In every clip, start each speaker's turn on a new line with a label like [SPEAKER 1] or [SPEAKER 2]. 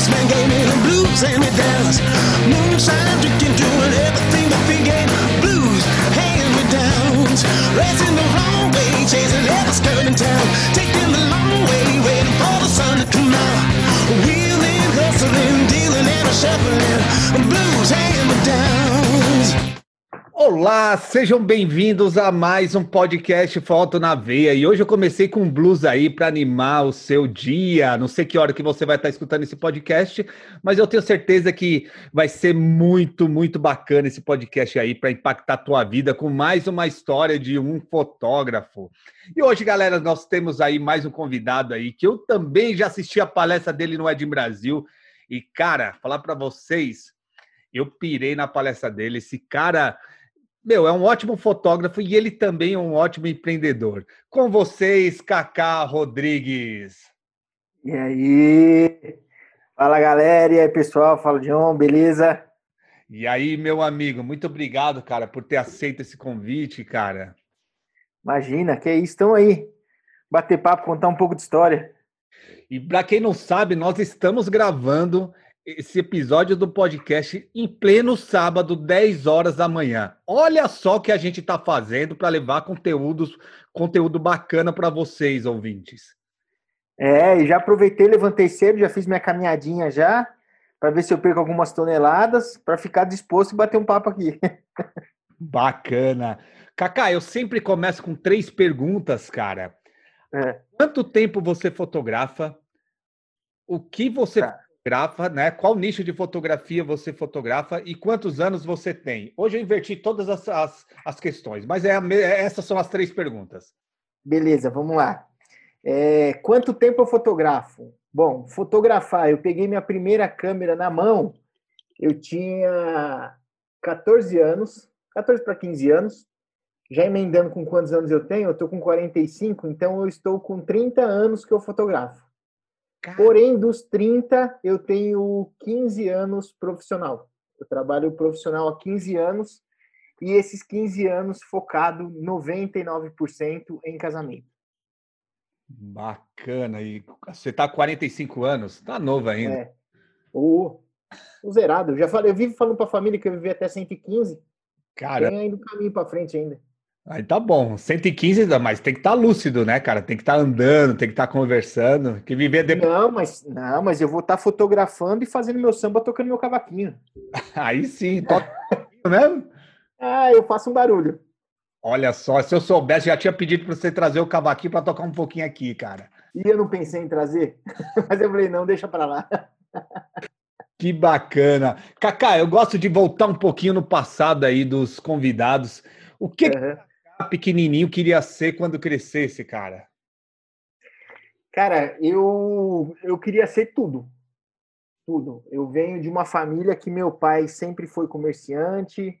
[SPEAKER 1] This man gave me the blues and we
[SPEAKER 2] danced. Sejam bem-vindos a mais um podcast Foto na Veia. E hoje eu comecei com um blues aí para animar o seu dia. Não sei que hora que você vai estar escutando esse podcast, mas eu tenho certeza que vai ser muito, muito bacana esse podcast aí para impactar a tua vida com mais uma história de um fotógrafo. E hoje, galera, nós temos aí mais um convidado aí que eu também já assisti a palestra dele no Edim Brasil. E cara, falar para vocês, eu pirei na palestra dele. Esse cara meu, é um ótimo fotógrafo e ele também é um ótimo empreendedor. Com vocês, Kaká Rodrigues.
[SPEAKER 3] E aí? Fala, galera. E aí, pessoal? Fala, John. Beleza?
[SPEAKER 2] E aí, meu amigo, muito obrigado, cara, por ter aceito esse convite, cara.
[SPEAKER 3] Imagina, que é isso. Estão aí. Bater papo, contar um pouco de história.
[SPEAKER 2] E para quem não sabe, nós estamos gravando esse episódio do podcast em pleno sábado, 10 horas da manhã. Olha só o que a gente está fazendo para levar conteúdos, conteúdo bacana para vocês, ouvintes.
[SPEAKER 3] É, e já aproveitei, levantei cedo, já fiz minha caminhadinha já, para ver se eu perco algumas toneladas, para ficar disposto e bater um papo aqui.
[SPEAKER 2] Bacana. Kaká, eu sempre começo com três perguntas, cara. É. Quanto tempo você fotografa? O que você tá fotografa, né? Qual nicho de fotografia você fotografa e quantos anos você tem? Hoje eu inverti todas as, as, as questões, mas é, é, essas são as três perguntas.
[SPEAKER 3] Beleza, vamos lá. É, quanto tempo eu fotografo? Bom, fotografar, eu peguei minha primeira câmera na mão, eu tinha 14 anos, 14 para 15 anos, já emendando com quantos anos eu tenho, eu estou com 45, então eu estou com 30 anos que eu fotografo. Porém, dos 30, eu tenho 15 anos profissional. Eu trabalho profissional há 15 anos e esses 15 anos focado 99% em casamento.
[SPEAKER 2] Bacana. E você está com 45 anos, está novo ainda. É.
[SPEAKER 3] O, o zerado. Eu já falei, eu vivo falando para a família que eu vivi até 115.
[SPEAKER 2] Cara,
[SPEAKER 3] tem ainda um caminho para frente ainda.
[SPEAKER 2] Aí tá bom, 115, mas tem que estar tá lúcido, né, cara? Tem que estar tá andando, tem que estar tá conversando, que viver depois.
[SPEAKER 3] Não, mas não, mas eu vou estar tá fotografando e fazendo meu samba tocando meu cavaquinho.
[SPEAKER 2] Aí sim, toca mesmo?
[SPEAKER 3] Ah, eu faço um barulho.
[SPEAKER 2] Olha só, se eu soubesse, já tinha pedido para você trazer o cavaquinho para tocar um pouquinho aqui, cara.
[SPEAKER 3] E eu não pensei em trazer, mas eu falei, não, deixa para lá.
[SPEAKER 2] Que bacana. Kaká, eu gosto de voltar um pouquinho no passado aí dos convidados. O que, uhum pequenininho queria ser quando crescesse, cara?
[SPEAKER 3] Cara, eu, eu queria ser tudo. Tudo. Eu venho de uma família que meu pai sempre foi comerciante,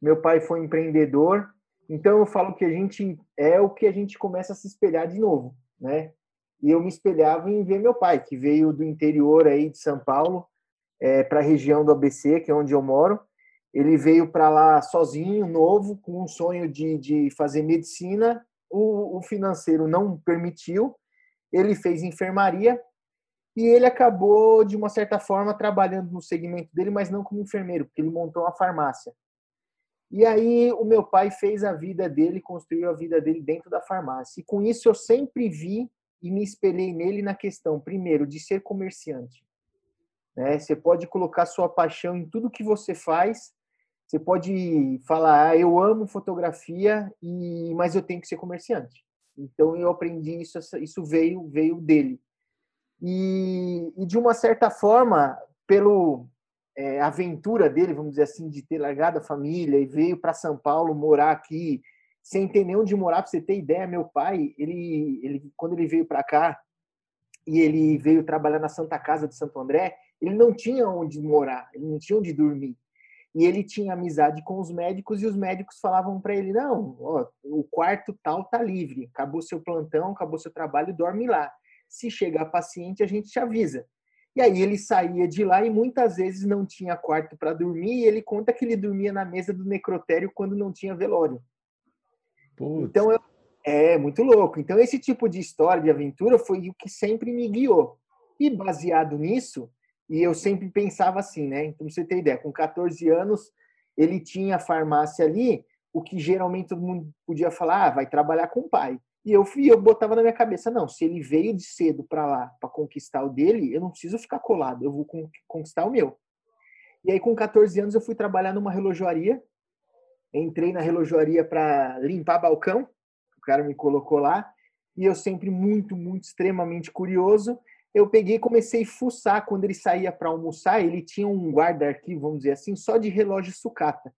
[SPEAKER 3] meu pai foi empreendedor. Então eu falo que a gente é o que a gente começa a se espelhar de novo, né? E eu me espelhava em ver meu pai, que veio do interior aí de São Paulo é, para a região do ABC, que é onde eu moro. Ele veio para lá sozinho, novo, com um sonho de, de fazer medicina. O, o financeiro não permitiu. Ele fez enfermaria e ele acabou, de uma certa forma, trabalhando no segmento dele, mas não como enfermeiro, porque ele montou uma farmácia. E aí o meu pai fez a vida dele, construiu a vida dele dentro da farmácia. E com isso eu sempre vi e me espelhei nele na questão, primeiro, de ser comerciante. Né? Você pode colocar sua paixão em tudo que você faz você pode falar, ah, eu amo fotografia, e mas eu tenho que ser comerciante. Então eu aprendi isso, isso veio veio dele. E, e de uma certa forma, pelo é, aventura dele, vamos dizer assim, de ter largado a família e veio para São Paulo morar aqui, sem ter nem onde morar, para você ter ideia, meu pai, ele, ele quando ele veio para cá e ele veio trabalhar na Santa Casa de Santo André, ele não tinha onde morar, ele não tinha onde dormir. E ele tinha amizade com os médicos e os médicos falavam para ele: não, ó, o quarto tal tá livre, acabou seu plantão, acabou seu trabalho, dorme lá. Se chegar paciente, a gente te avisa. E aí ele saía de lá e muitas vezes não tinha quarto para dormir. E ele conta que ele dormia na mesa do necrotério quando não tinha velório. Putz. Então eu, é muito louco. Então esse tipo de história de aventura foi o que sempre me guiou. E baseado nisso, E eu sempre pensava assim, né? Então, você ter ideia, com 14 anos, ele tinha farmácia ali, o que geralmente todo mundo podia falar, ah, vai trabalhar com o pai. E eu fui, eu botava na minha cabeça, não, se ele veio de cedo para lá para conquistar o dele, eu não preciso ficar colado, eu vou conquistar o meu. E aí com 14 anos eu fui trabalhar numa relojoaria. Entrei na relojoaria para limpar balcão. O cara me colocou lá e eu sempre muito, muito extremamente curioso, eu peguei e comecei a fuçar quando ele saía para almoçar, ele tinha um guarda-arquivo, vamos dizer assim, só de relógio sucata.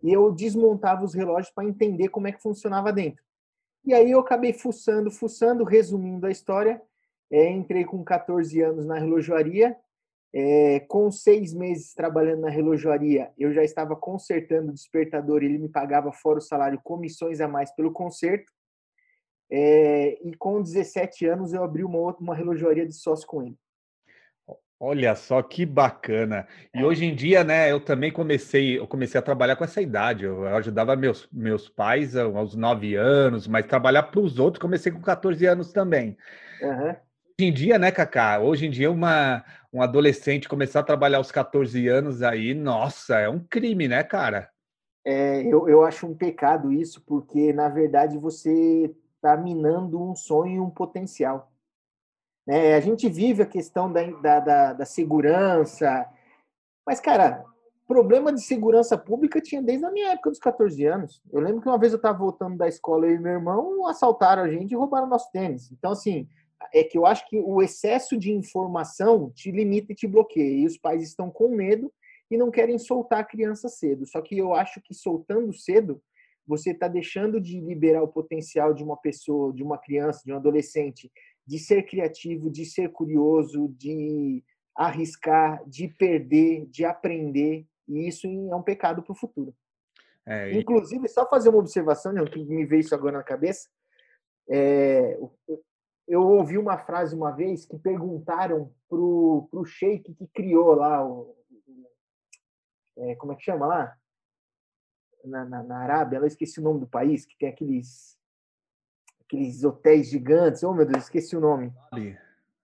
[SPEAKER 3] E eu desmontava os relógios para entender como é que funcionava dentro. E aí eu acabei fuçando, fuçando, resumindo a história. É, entrei com 14 anos na relojoaria. É, com seis meses trabalhando na relojoaria, eu já estava consertando o despertador ele me pagava fora o salário comissões a mais pelo conserto. É, e com 17 anos eu abri uma outra uma relojoaria de sócio com ele.
[SPEAKER 2] Olha só que bacana. E é. hoje em dia, né, eu também comecei, eu comecei a trabalhar com essa idade. Eu ajudava meus, meus pais aos 9 anos, mas trabalhar para os outros comecei com 14 anos também. Uhum. Hoje em dia, né, Cacá? Hoje em dia, uma, um adolescente começar a trabalhar aos 14 anos aí, nossa, é um crime, né, cara?
[SPEAKER 3] É, eu, eu acho um pecado isso, porque, na verdade, você está minando um sonho e um potencial. Né? A gente vive a questão da, da, da, da segurança, mas, cara, problema de segurança pública tinha desde a minha época dos 14 anos. Eu lembro que uma vez eu estava voltando da escola e meu irmão assaltaram a gente e roubaram nosso tênis. Então, assim, é que eu acho que o excesso de informação te limita e te bloqueia. E os pais estão com medo e não querem soltar a criança cedo. Só que eu acho que soltando cedo, você está deixando de liberar o potencial de uma pessoa, de uma criança, de um adolescente, de ser criativo, de ser curioso, de arriscar, de perder, de aprender, e isso é um pecado para o futuro. É, e... Inclusive, só fazer uma observação, né, que me veio isso agora na cabeça, é, eu ouvi uma frase uma vez que perguntaram para o sheik que criou lá, o, é, como é que chama lá? Na, na, na Arábia, eu esqueci o nome do país, que tem aqueles aqueles hotéis gigantes. Oh, meu Deus, esqueci o nome.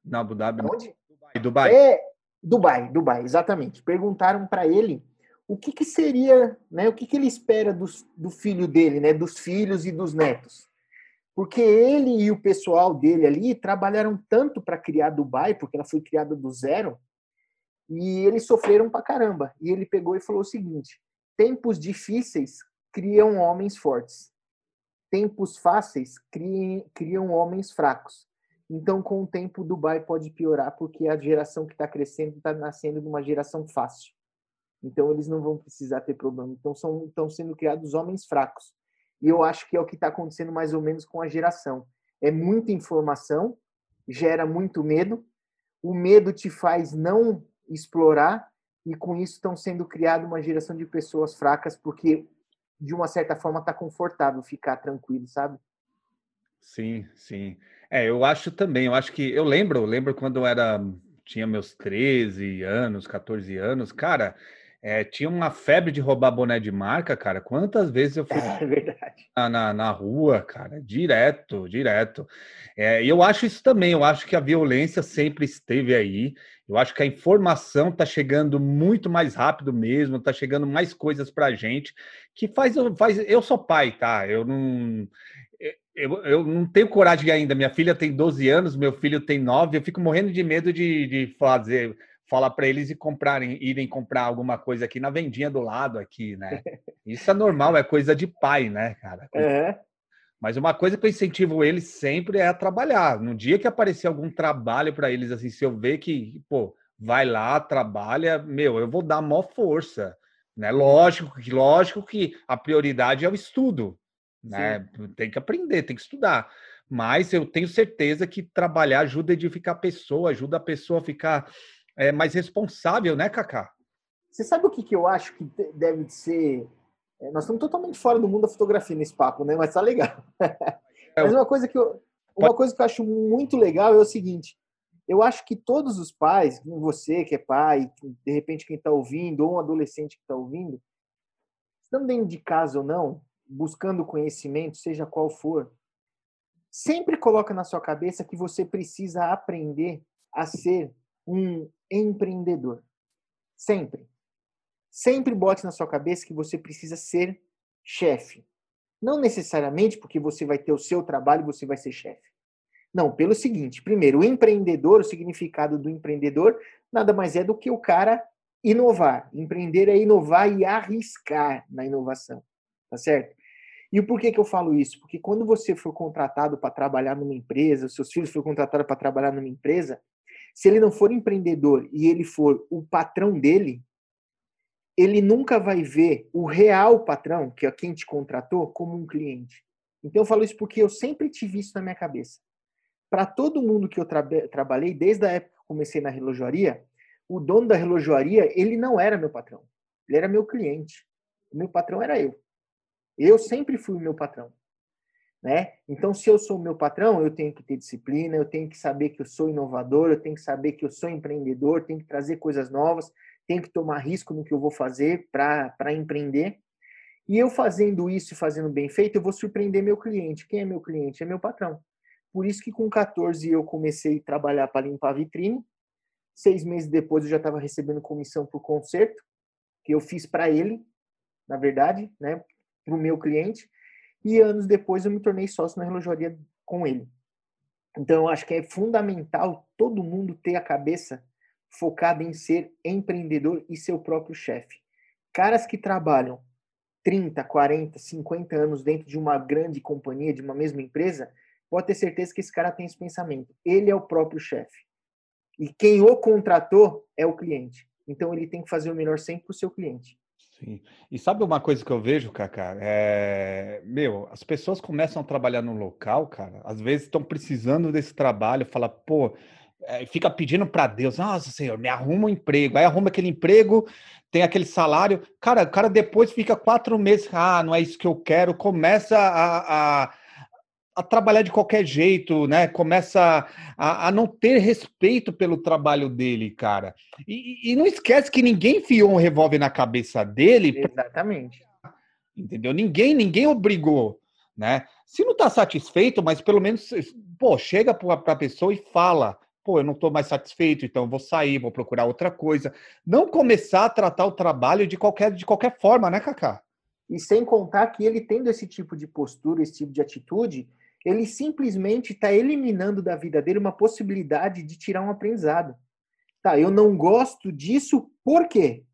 [SPEAKER 2] Na Abu Dhabi.
[SPEAKER 3] Onde?
[SPEAKER 2] Dubai. Dubai.
[SPEAKER 3] É, Dubai, Dubai, exatamente. Perguntaram para ele o que, que seria, né, o que, que ele espera do, do filho dele, né, dos filhos e dos netos. Porque ele e o pessoal dele ali trabalharam tanto para criar Dubai, porque ela foi criada do zero, e eles sofreram pra caramba. E ele pegou e falou o seguinte: tempos difíceis criam homens fortes tempos fáceis criam, criam homens fracos. Então, com o tempo, Dubai pode piorar porque a geração que está crescendo está nascendo de uma geração fácil. Então, eles não vão precisar ter problema. Então, estão sendo criados homens fracos. E eu acho que é o que está acontecendo mais ou menos com a geração. É muita informação, gera muito medo. O medo te faz não explorar e com isso estão sendo criada uma geração de pessoas fracas porque de uma certa forma, tá confortável ficar tranquilo, sabe?
[SPEAKER 2] Sim, sim. É, eu acho também, eu acho que eu lembro, lembro quando eu era tinha meus 13 anos, 14 anos, cara, é, tinha uma febre de roubar boné de marca, cara. Quantas vezes eu fui
[SPEAKER 3] é
[SPEAKER 2] na, na, na, rua, cara? Direto, direto. É, e eu acho isso também, eu acho que a violência sempre esteve aí. Eu acho que a informação está chegando muito mais rápido mesmo, está chegando mais coisas para a gente, que faz, faz. Eu sou pai, tá? Eu não. Eu, eu não tenho coragem ainda. Minha filha tem 12 anos, meu filho tem 9. Eu fico morrendo de medo de, de fazer, falar para eles e comprarem, irem comprar alguma coisa aqui na vendinha do lado aqui, né? Isso é normal, é coisa de pai, né, cara?
[SPEAKER 3] É.
[SPEAKER 2] Mas uma coisa que eu incentivo eles sempre é a trabalhar. No dia que aparecer algum trabalho para eles, assim, se eu ver que, pô, vai lá, trabalha, meu, eu vou dar maior força. Né? Lógico que, lógico que a prioridade é o estudo. Né? Tem que aprender, tem que estudar. Mas eu tenho certeza que trabalhar ajuda a edificar a pessoa, ajuda a pessoa a ficar é, mais responsável, né, Cacá?
[SPEAKER 3] Você sabe o que, que eu acho que deve ser é, nós estamos totalmente fora do mundo da fotografia nesse papo, né? Mas tá legal. É, Mas uma coisa que eu, uma coisa que eu acho muito legal é o seguinte: eu acho que todos os pais, você que é pai, de repente quem está ouvindo, ou um adolescente que está ouvindo, estando dentro de casa ou não, buscando conhecimento, seja qual for, sempre coloca na sua cabeça que você precisa aprender a ser um empreendedor. Sempre. Sempre bote na sua cabeça que você precisa ser chefe. Não necessariamente porque você vai ter o seu trabalho e você vai ser chefe. Não, pelo seguinte: primeiro, o empreendedor, o significado do empreendedor, nada mais é do que o cara inovar. Empreender é inovar e arriscar na inovação. Tá certo? E por que, que eu falo isso? Porque quando você for contratado para trabalhar numa empresa, seus filhos foram contratados para trabalhar numa empresa, se ele não for empreendedor e ele for o patrão dele, ele nunca vai ver o real patrão, que é quem te contratou, como um cliente. Então eu falo isso porque eu sempre tive isso na minha cabeça. Para todo mundo que eu tra trabalhei, desde a época que comecei na relojoaria, o dono da relojoaria, ele não era meu patrão. Ele era meu cliente. O meu patrão era eu. Eu sempre fui o meu patrão. Né? Então, se eu sou meu patrão, eu tenho que ter disciplina, eu tenho que saber que eu sou inovador, eu tenho que saber que eu sou empreendedor, tenho que trazer coisas novas, tenho que tomar risco no que eu vou fazer para empreender. E eu fazendo isso e fazendo bem feito, eu vou surpreender meu cliente. Quem é meu cliente? É meu patrão. Por isso que com 14 eu comecei a trabalhar para limpar a vitrine. Seis meses depois eu já estava recebendo comissão por concerto, que eu fiz para ele, na verdade, né? para o meu cliente. E anos depois eu me tornei sócio na relojoaria com ele. Então eu acho que é fundamental todo mundo ter a cabeça focada em ser empreendedor e seu próprio chefe. Caras que trabalham 30, 40, 50 anos dentro de uma grande companhia, de uma mesma empresa, pode ter certeza que esse cara tem esse pensamento. Ele é o próprio chefe. E quem o contratou é o cliente. Então ele tem que fazer o melhor sempre para o seu cliente.
[SPEAKER 2] Sim. E sabe uma coisa que eu vejo, Cacá? É... Meu, as pessoas começam a trabalhar no local, cara, às vezes estão precisando desse trabalho, fala, pô, é, fica pedindo para Deus, nossa Senhor, me arruma um emprego, aí arruma aquele emprego, tem aquele salário, cara, o cara depois fica quatro meses, ah, não é isso que eu quero, começa a, a a trabalhar de qualquer jeito, né? Começa a, a, não ter respeito pelo trabalho dele, cara. E, e, não esquece que ninguém enfiou um revólver na cabeça dele.
[SPEAKER 3] Exatamente.
[SPEAKER 2] Pra... Entendeu? Ninguém, ninguém obrigou, né? Se não está satisfeito, mas pelo menos, pô, chega para a pessoa e fala, pô, eu não estou mais satisfeito, então vou sair, vou procurar outra coisa. Não começar a tratar o trabalho de qualquer, de qualquer forma, né, Cacá?
[SPEAKER 3] E sem contar que ele tendo esse tipo de postura, esse tipo de atitude, ele simplesmente está eliminando da vida dele uma possibilidade de tirar um aprendizado. Tá, eu não gosto disso, por quê?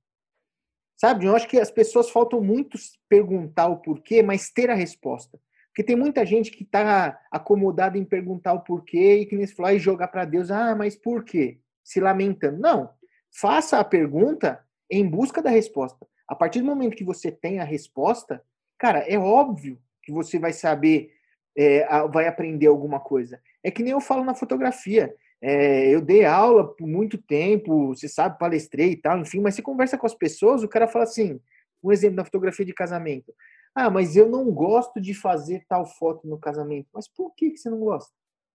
[SPEAKER 3] Sabe, eu acho que as pessoas faltam muito perguntar o porquê, mas ter a resposta. Porque tem muita gente que está acomodada em perguntar o porquê e que nem se falar e jogar para Deus, ah, mas por quê? Se lamentando. Não. Faça a pergunta em busca da resposta. A partir do momento que você tem a resposta, cara, é óbvio que você vai saber é, vai aprender alguma coisa. É que nem eu falo na fotografia. É, eu dei aula por muito tempo, você sabe, palestrei e tal, enfim, mas você conversa com as pessoas, o cara fala assim, um exemplo da fotografia de casamento. Ah, mas eu não gosto de fazer tal foto no casamento. Mas por que, que você não gosta?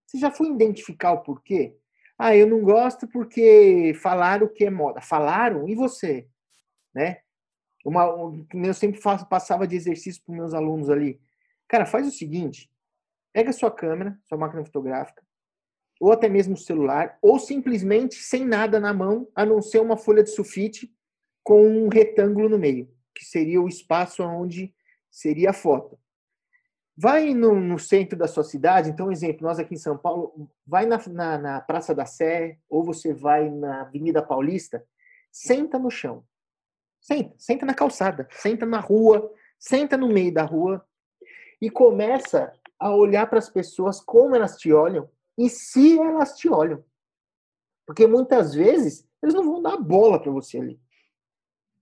[SPEAKER 3] Você já foi identificar o porquê? Ah, eu não gosto porque falaram que é moda. Falaram? E você? Né? Uma, eu sempre faço, passava de exercício para meus alunos ali. Cara, faz o seguinte: pega sua câmera, sua máquina fotográfica, ou até mesmo o celular, ou simplesmente sem nada na mão, a não ser uma folha de sulfite com um retângulo no meio, que seria o espaço onde seria a foto. Vai no, no centro da sua cidade, então, exemplo, nós aqui em São Paulo, vai na, na, na Praça da Sé, ou você vai na Avenida Paulista, senta no chão. Senta, senta na calçada, senta na rua, senta no meio da rua e começa a olhar para as pessoas como elas te olham e se elas te olham. Porque muitas vezes eles não vão dar bola para você ali.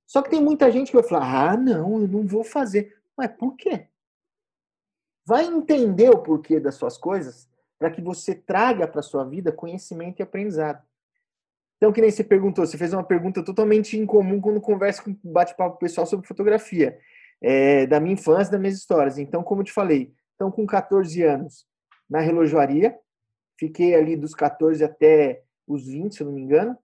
[SPEAKER 3] Só que tem muita gente que vai falar: ah, não, eu não vou fazer. Mas por quê? Vai entender o porquê das suas coisas para que você traga para sua vida conhecimento e aprendizado. Então, que nem você perguntou, você fez uma pergunta totalmente incomum quando conversa com bate-papo pessoal sobre fotografia, é, da minha infância, das minhas histórias. Então, como eu te falei, então, com 14 anos, na relojoaria, fiquei ali dos 14 até os 20, se não me engano.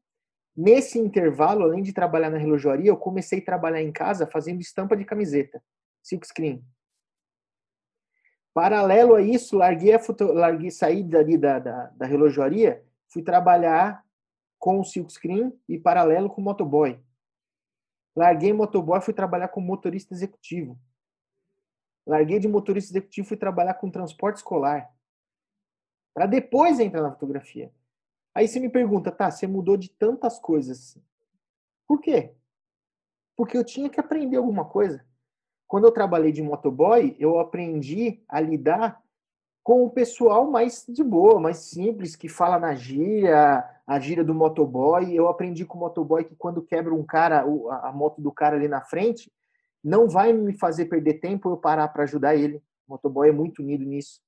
[SPEAKER 3] Nesse intervalo, além de trabalhar na relojoaria, eu comecei a trabalhar em casa fazendo estampa de camiseta, silk screen. Paralelo a isso, larguei a foto, larguei, saí dali da, da, da relojoaria, fui trabalhar com o silkscreen e paralelo com o motoboy. Larguei motoboy, fui trabalhar como motorista executivo. Larguei de motorista executivo, fui trabalhar com transporte escolar. Para depois entrar na fotografia. Aí você me pergunta, tá, você mudou de tantas coisas. Por quê? Porque eu tinha que aprender alguma coisa. Quando eu trabalhei de motoboy, eu aprendi a lidar com o pessoal mais de boa, mais simples, que fala na gíria, a gíria do motoboy. Eu aprendi com o motoboy que quando quebra um cara, a moto do cara ali na frente, não vai me fazer perder tempo eu parar para ajudar ele. O motoboy é muito unido nisso.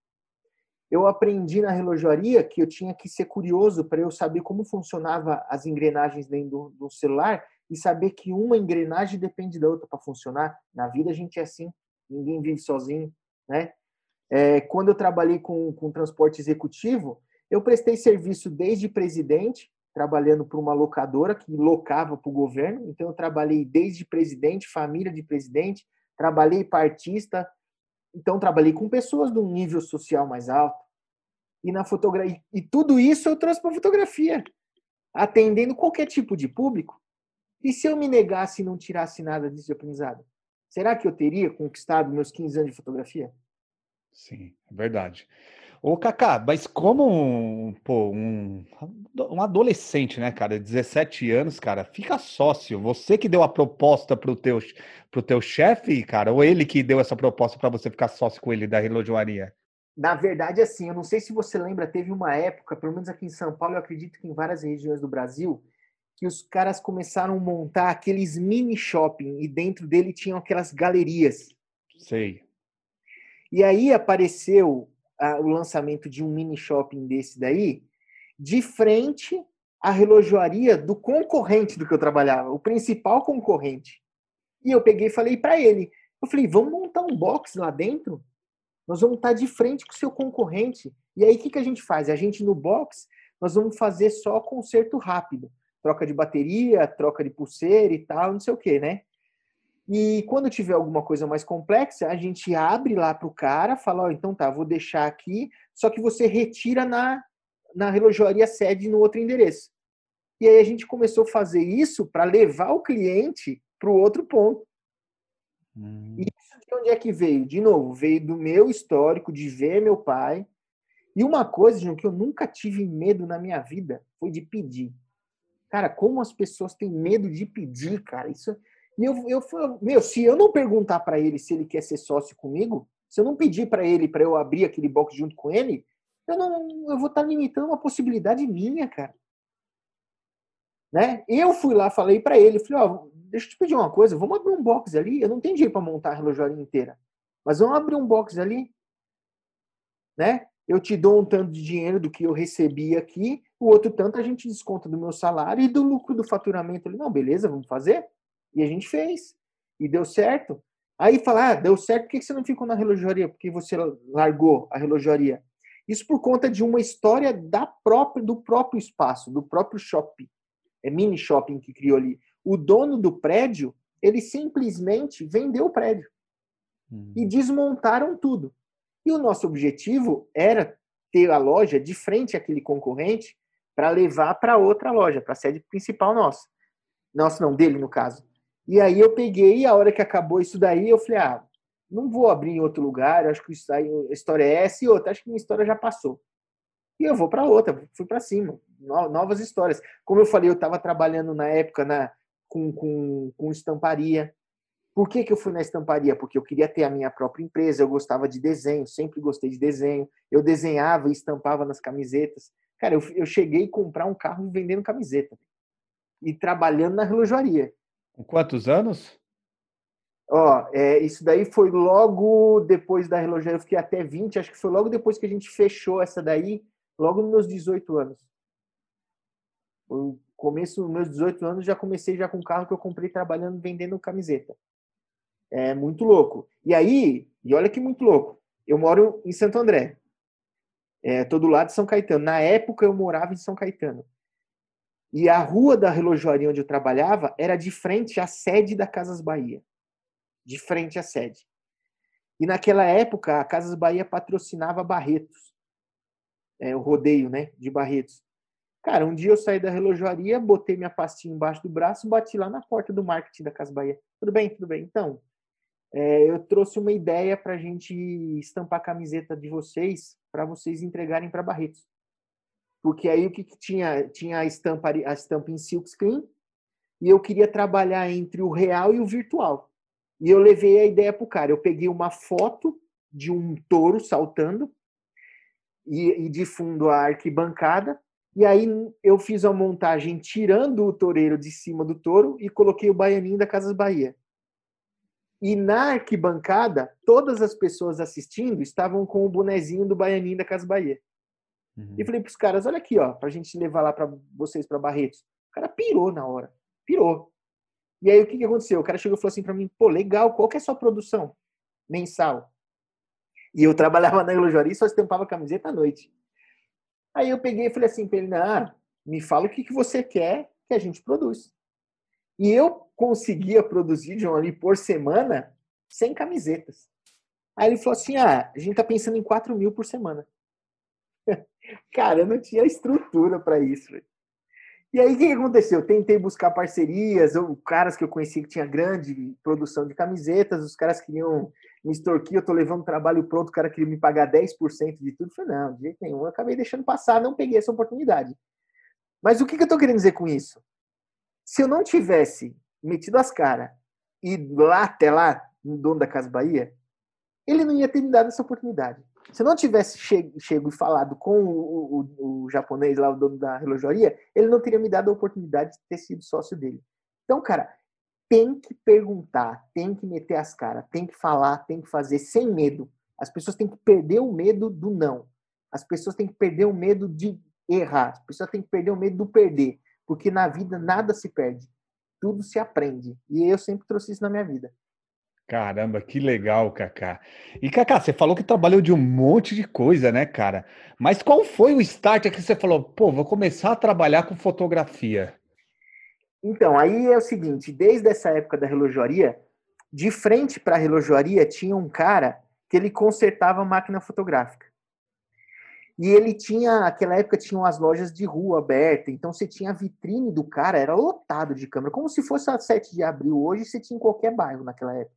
[SPEAKER 3] Eu aprendi na relojoaria que eu tinha que ser curioso para eu saber como funcionava as engrenagens dentro do celular e saber que uma engrenagem depende da outra para funcionar. Na vida a gente é assim, ninguém vive sozinho, né? É, quando eu trabalhei com, com transporte executivo, eu prestei serviço desde presidente, trabalhando para uma locadora que locava para o governo. Então, eu trabalhei desde presidente, família de presidente, trabalhei para artista. Então, trabalhei com pessoas de um nível social mais alto. E na fotografia, e tudo isso eu trouxe para fotografia, atendendo qualquer tipo de público. E se eu me negasse e não tirasse nada disso de aprendizado? Será que eu teria conquistado meus 15 anos de fotografia?
[SPEAKER 2] Sim, é verdade. Ô, Kaká, mas como um, pô, um, um adolescente, né, cara, 17 anos, cara, fica sócio. Você que deu a proposta pro teu, pro teu chefe, cara, ou ele que deu essa proposta para você ficar sócio com ele da relojoaria?
[SPEAKER 3] Na verdade, assim, eu não sei se você lembra, teve uma época, pelo menos aqui em São Paulo, eu acredito que em várias regiões do Brasil, que os caras começaram a montar aqueles mini shopping e dentro dele tinham aquelas galerias.
[SPEAKER 2] Sei.
[SPEAKER 3] E aí apareceu a, o lançamento de um mini shopping desse daí, de frente à relojoaria do concorrente do que eu trabalhava, o principal concorrente. E eu peguei e falei para ele, eu falei, vamos montar um box lá dentro? Nós vamos estar de frente com o seu concorrente. E aí o que, que a gente faz? A gente no box, nós vamos fazer só conserto rápido. Troca de bateria, troca de pulseira e tal, não sei o que, né? E quando tiver alguma coisa mais complexa, a gente abre lá para o cara, fala, oh, então tá, vou deixar aqui, só que você retira na, na relojoaria sede no outro endereço. E aí a gente começou a fazer isso para levar o cliente para o outro ponto. Hum. E isso de onde é que veio? De novo, veio do meu histórico de ver meu pai. E uma coisa, João, que eu nunca tive medo na minha vida foi de pedir. Cara, como as pessoas têm medo de pedir, cara. Isso, e eu, eu meu, se eu não perguntar para ele se ele quer ser sócio comigo, se eu não pedir para ele para eu abrir aquele box junto com ele, eu não, eu vou estar tá limitando uma possibilidade minha, cara. Né? Eu fui lá, falei para ele, falei, ó, oh, deixa eu te pedir uma coisa, vamos abrir um box ali. Eu não tenho dinheiro para montar a relojoaria inteira, mas vamos abrir um box ali, né? Eu te dou um tanto de dinheiro do que eu recebi aqui, o outro tanto a gente desconta do meu salário e do lucro do faturamento. Ele, não, beleza, vamos fazer. E a gente fez. E deu certo. Aí falar, ah, deu certo, por que você não ficou na relojoaria? Porque você largou a relojoaria? Isso por conta de uma história da própria, do próprio espaço, do próprio shopping. É mini shopping que criou ali. O dono do prédio, ele simplesmente vendeu o prédio. Hum. E desmontaram tudo. E o nosso objetivo era ter a loja de frente àquele concorrente para levar para outra loja, para a sede principal nossa. Nossa, não, dele no caso. E aí eu peguei, a hora que acabou isso daí, eu falei, ah, não vou abrir em outro lugar, acho que isso aí, a história é essa e outra, acho que minha história já passou. E eu vou para outra, fui para cima, novas histórias. Como eu falei, eu estava trabalhando na época na, com, com, com estamparia. Por que, que eu fui na estamparia? Porque eu queria ter a minha própria empresa, eu gostava de desenho, sempre gostei de desenho. Eu desenhava e estampava nas camisetas. Cara, eu, eu cheguei a comprar um carro vendendo camiseta e trabalhando na relojoaria.
[SPEAKER 2] Com quantos anos?
[SPEAKER 3] Ó, é, isso daí foi logo depois da relojoaria, eu fiquei até 20, acho que foi logo depois que a gente fechou essa daí, logo nos meus 18 anos. No começo dos meus 18 anos já comecei já com um carro que eu comprei trabalhando vendendo camiseta. É muito louco. E aí, e olha que muito louco. Eu moro em Santo André. É, tô do lado de São Caetano. Na época eu morava em São Caetano. E a rua da relojoaria onde eu trabalhava era de frente à sede da Casas Bahia. De frente à sede. E naquela época, a Casas Bahia patrocinava Barretos. É, o rodeio, né? De Barretos. Cara, um dia eu saí da relojoaria, botei minha pastinha embaixo do braço, bati lá na porta do marketing da Casa Bahia. Tudo bem, tudo bem. Então, é, eu trouxe uma ideia para a gente estampar a camiseta de vocês, para vocês entregarem para Barretos. Porque aí o que, que tinha? Tinha a estampa, a estampa em silkscreen, e eu queria trabalhar entre o real e o virtual. E eu levei a ideia para o cara. Eu peguei uma foto de um touro saltando, e, e de fundo a arquibancada, e aí eu fiz a montagem tirando o toureiro de cima do touro e coloquei o baianinho da Casas Bahia. E na arquibancada, todas as pessoas assistindo estavam com o bonezinho do baianinho da Casa Bahia. Uhum. E falei para os caras, olha aqui, ó, para a gente levar lá para vocês para Barretos. O cara pirou na hora, pirou. E aí o que, que aconteceu? O cara chegou e falou assim para mim, pô, legal, qual que é a sua produção mensal? E eu trabalhava na relojaria e só estampava camiseta à noite. Aí eu peguei e falei assim para ele, ah, me fala o que, que você quer que a gente produz. E eu conseguia produzir, John, ali por semana, 100 camisetas. Aí ele falou assim, ah, a gente tá pensando em 4 mil por semana. Cara, eu não tinha estrutura para isso. Véio. E aí, o que aconteceu? Eu tentei buscar parcerias, ou caras que eu conhecia que tinha grande produção de camisetas, os caras queriam me extorquir, eu tô levando trabalho pronto, o cara queria me pagar 10% de tudo. Eu falei, não, de jeito nenhum. Eu acabei deixando passar, não peguei essa oportunidade. Mas o que, que eu tô querendo dizer com isso? Se eu não tivesse metido as caras e lá até lá, no dono da Casa Bahia, ele não ia ter me dado essa oportunidade. Se não tivesse chego, chego e falado com o, o, o, japonês lá, o dono da relojoaria, ele não teria me dado a oportunidade de ter sido sócio dele. Então, cara, tem que perguntar, tem que meter as caras, tem que falar, tem que fazer sem medo. As pessoas têm que perder o medo do não. As pessoas têm que perder o medo de errar. As pessoas têm que perder o medo do perder. Porque na vida nada se perde. Tudo se aprende. E eu sempre trouxe isso na minha vida.
[SPEAKER 2] Caramba, que legal, Kaká. E Kaká, você falou que trabalhou de um monte de coisa, né, cara? Mas qual foi o start que você falou, pô, vou começar a trabalhar com fotografia?
[SPEAKER 3] Então, aí é o seguinte, desde essa época da relojoaria, de frente para a relojoaria tinha um cara que ele consertava máquina fotográfica. E ele tinha, naquela época, tinham as lojas de rua aberta, então você tinha a vitrine do cara, era lotado de câmera, como se fosse a 7 de abril hoje, você tinha em qualquer bairro naquela época.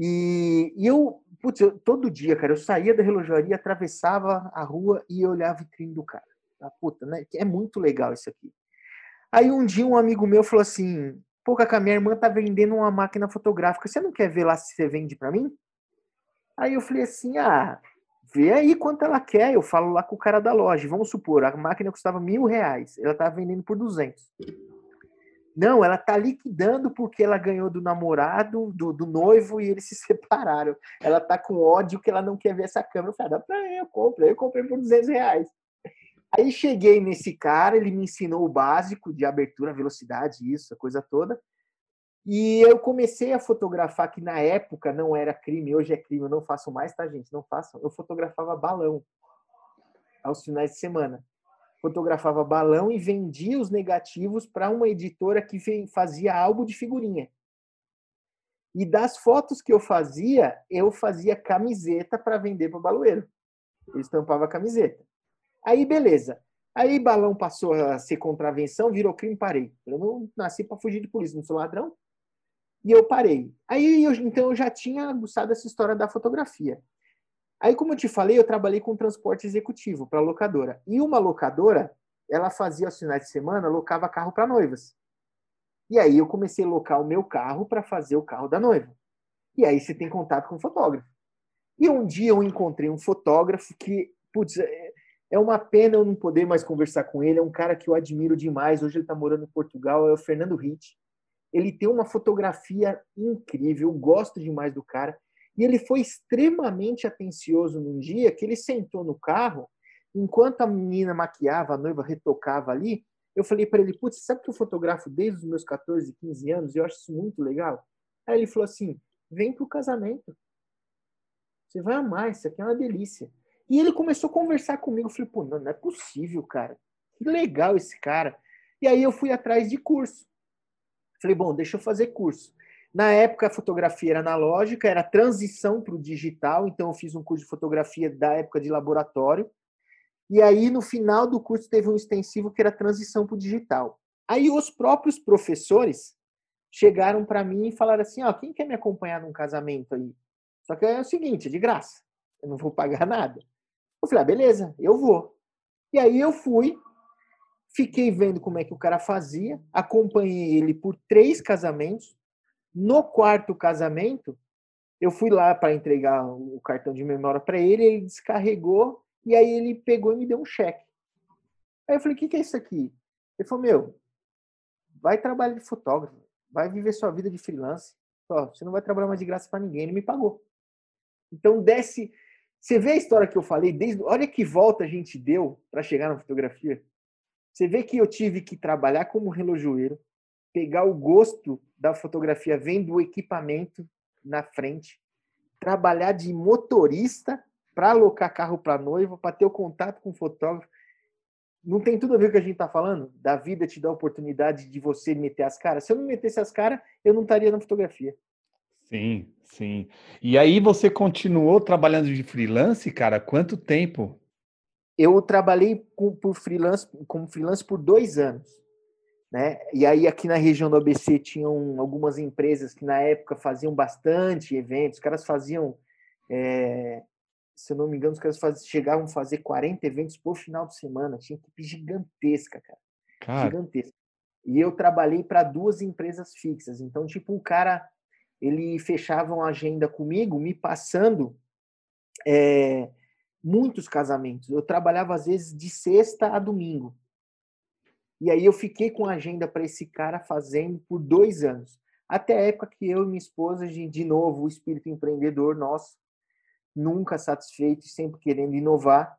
[SPEAKER 3] E, e eu, putz, eu, todo dia, cara, eu saía da relojaria, atravessava a rua e olhar a vitrine do cara. Ah, puta, né? É muito legal isso aqui. Aí um dia um amigo meu falou assim: Pô, Cacá, minha irmã tá vendendo uma máquina fotográfica, você não quer ver lá se você vende para mim? Aí eu falei assim: Ah, vê aí quanto ela quer. Eu falo lá com o cara da loja. Vamos supor, a máquina custava mil reais, ela tava vendendo por duzentos. Não, ela tá liquidando porque ela ganhou do namorado, do, do noivo e eles se separaram. Ela tá com ódio que ela não quer ver essa câmera. Eu falei, ah, dá pra eu compro. Eu comprei por 200 reais. Aí cheguei nesse cara, ele me ensinou o básico de abertura, velocidade, isso, a coisa toda. E eu comecei a fotografar, que na época não era crime, hoje é crime, eu não faço mais, tá, gente? Não façam. Eu fotografava balão aos finais de semana fotografava balão e vendia os negativos para uma editora que fazia álbum de figurinha. E das fotos que eu fazia, eu fazia camiseta para vender para o baloeiro. Eu estampava a camiseta. Aí, beleza. Aí, balão passou a ser contravenção, virou crime, parei. Eu não nasci para fugir de polícia, não sou ladrão. E eu parei. Aí, eu, então, eu já tinha gostado dessa história da fotografia. Aí, como eu te falei, eu trabalhei com transporte executivo para locadora. E uma locadora, ela fazia aos finais de semana, locava carro para noivas. E aí eu comecei a locar o meu carro para fazer o carro da noiva. E aí você tem contato com o fotógrafo. E um dia eu encontrei um fotógrafo que, putz, é, é uma pena eu não poder mais conversar com ele. É um cara que eu admiro demais. Hoje ele está morando em Portugal, é o Fernando Ritt. Ele tem uma fotografia incrível, eu gosto demais do cara. E ele foi extremamente atencioso num dia que ele sentou no carro, enquanto a menina maquiava, a noiva retocava ali, eu falei para ele, putz, sabe que eu fotografo desde os meus 14, 15 anos e eu acho isso muito legal? Aí ele falou assim, vem pro casamento. Você vai amar, isso aqui é uma delícia. E ele começou a conversar comigo. Eu falei, pô, não, não é possível, cara. Que legal esse cara. E aí eu fui atrás de curso. Falei, bom, deixa eu fazer curso. Na época, a fotografia era analógica, era transição para o digital, então eu fiz um curso de fotografia da época de laboratório. E aí, no final do curso, teve um extensivo que era transição para o digital. Aí, os próprios professores chegaram para mim e falaram assim: ó, quem quer me acompanhar num casamento aí? Só que é o seguinte, é de graça, eu não vou pagar nada. Eu falei: ah, beleza, eu vou. E aí eu fui, fiquei vendo como é que o cara fazia, acompanhei ele por três casamentos. No quarto casamento, eu fui lá para entregar o cartão de memória para ele, ele descarregou e aí ele pegou e me deu um cheque. Aí eu falei: o que, que é isso aqui? Ele falou: meu, vai trabalhar de fotógrafo vai viver sua vida de freelance. Ó, você não vai trabalhar mais de graça para ninguém. Ele me pagou. Então desce. Você vê a história que eu falei, desde, olha que volta a gente deu para chegar na fotografia. Você vê que eu tive que trabalhar como relojoeiro, pegar o gosto da fotografia vendo o equipamento na frente, trabalhar de motorista para alocar carro para noiva, para ter o contato com o fotógrafo não tem tudo a ver com o que a gente está falando? Da vida te dá a oportunidade de você meter as caras. Se eu não metesse as caras, eu não estaria na fotografia.
[SPEAKER 2] Sim, sim. E aí você continuou trabalhando de freelance, cara? Quanto tempo?
[SPEAKER 3] Eu trabalhei com, por freelance, como freelance por dois anos. Né? E aí aqui na região do ABC tinham algumas empresas que na época faziam bastante eventos. Os caras faziam é, se eu não me engano, os caras faz, chegavam a fazer 40 eventos por final de semana. Tinha equipe gigantesca, cara. cara. Gigantesca. E eu trabalhei para duas empresas fixas. Então, tipo, o cara, ele fechava uma agenda comigo, me passando é, muitos casamentos. Eu trabalhava, às vezes, de sexta a domingo. E aí eu fiquei com a agenda para esse cara fazendo por dois anos. Até a época que eu e minha esposa, de, novo, o espírito empreendedor nosso, nunca satisfeito sempre querendo inovar,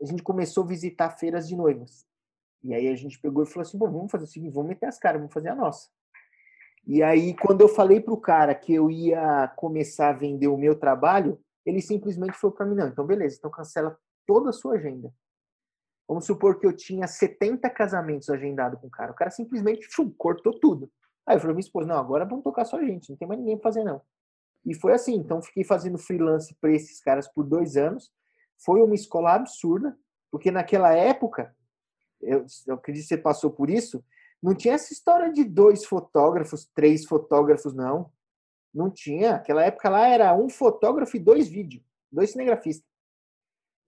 [SPEAKER 3] a gente começou a visitar feiras de noivas. E aí a gente pegou e falou assim, bom, vamos fazer o seguinte, vamos meter as caras, vamos fazer a nossa. E aí, quando eu falei para o cara que eu ia começar a vender o meu trabalho, ele simplesmente falou para mim, não, então beleza, então cancela toda a sua agenda. Vamos supor que eu tinha 70 casamentos agendados com o cara. O cara simplesmente chum, cortou tudo. Aí eu falei minha esposa, não, agora vamos tocar só a gente, não tem mais ninguém pra fazer não. E foi assim. Então, fiquei fazendo freelance para esses caras por dois anos. Foi uma escola absurda, porque naquela época, eu, eu acredito que você passou por isso, não tinha essa história de dois fotógrafos, três fotógrafos, não. Não tinha. Aquela época lá era um fotógrafo e dois vídeos, dois cinegrafistas.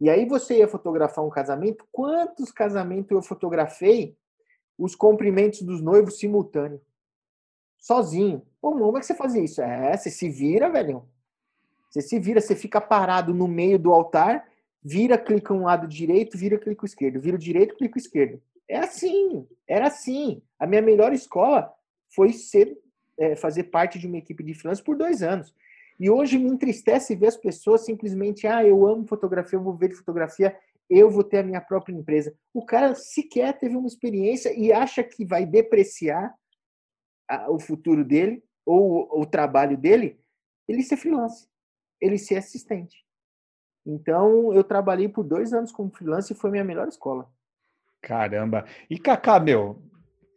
[SPEAKER 3] E aí você ia fotografar um casamento. Quantos casamentos eu fotografei os cumprimentos dos noivos simultâneos? sozinho. Pô, como é que você fazia isso? É, você se vira, velho. Você se vira, você fica parado no meio do altar, vira, clica um lado direito, vira, clica o esquerdo, vira o direito, clica o esquerdo. É assim, era assim. A minha melhor escola foi ser, é, fazer parte de uma equipe de freelance por dois anos. E hoje me entristece ver as pessoas simplesmente, ah, eu amo fotografia, eu vou ver fotografia, eu vou ter a minha própria empresa. O cara sequer teve uma experiência e acha que vai depreciar o futuro dele ou o trabalho dele, ele ser freelance, ele ser assistente. Então, eu trabalhei por dois anos como freelance e foi minha melhor escola.
[SPEAKER 2] Caramba! E Kaká, meu,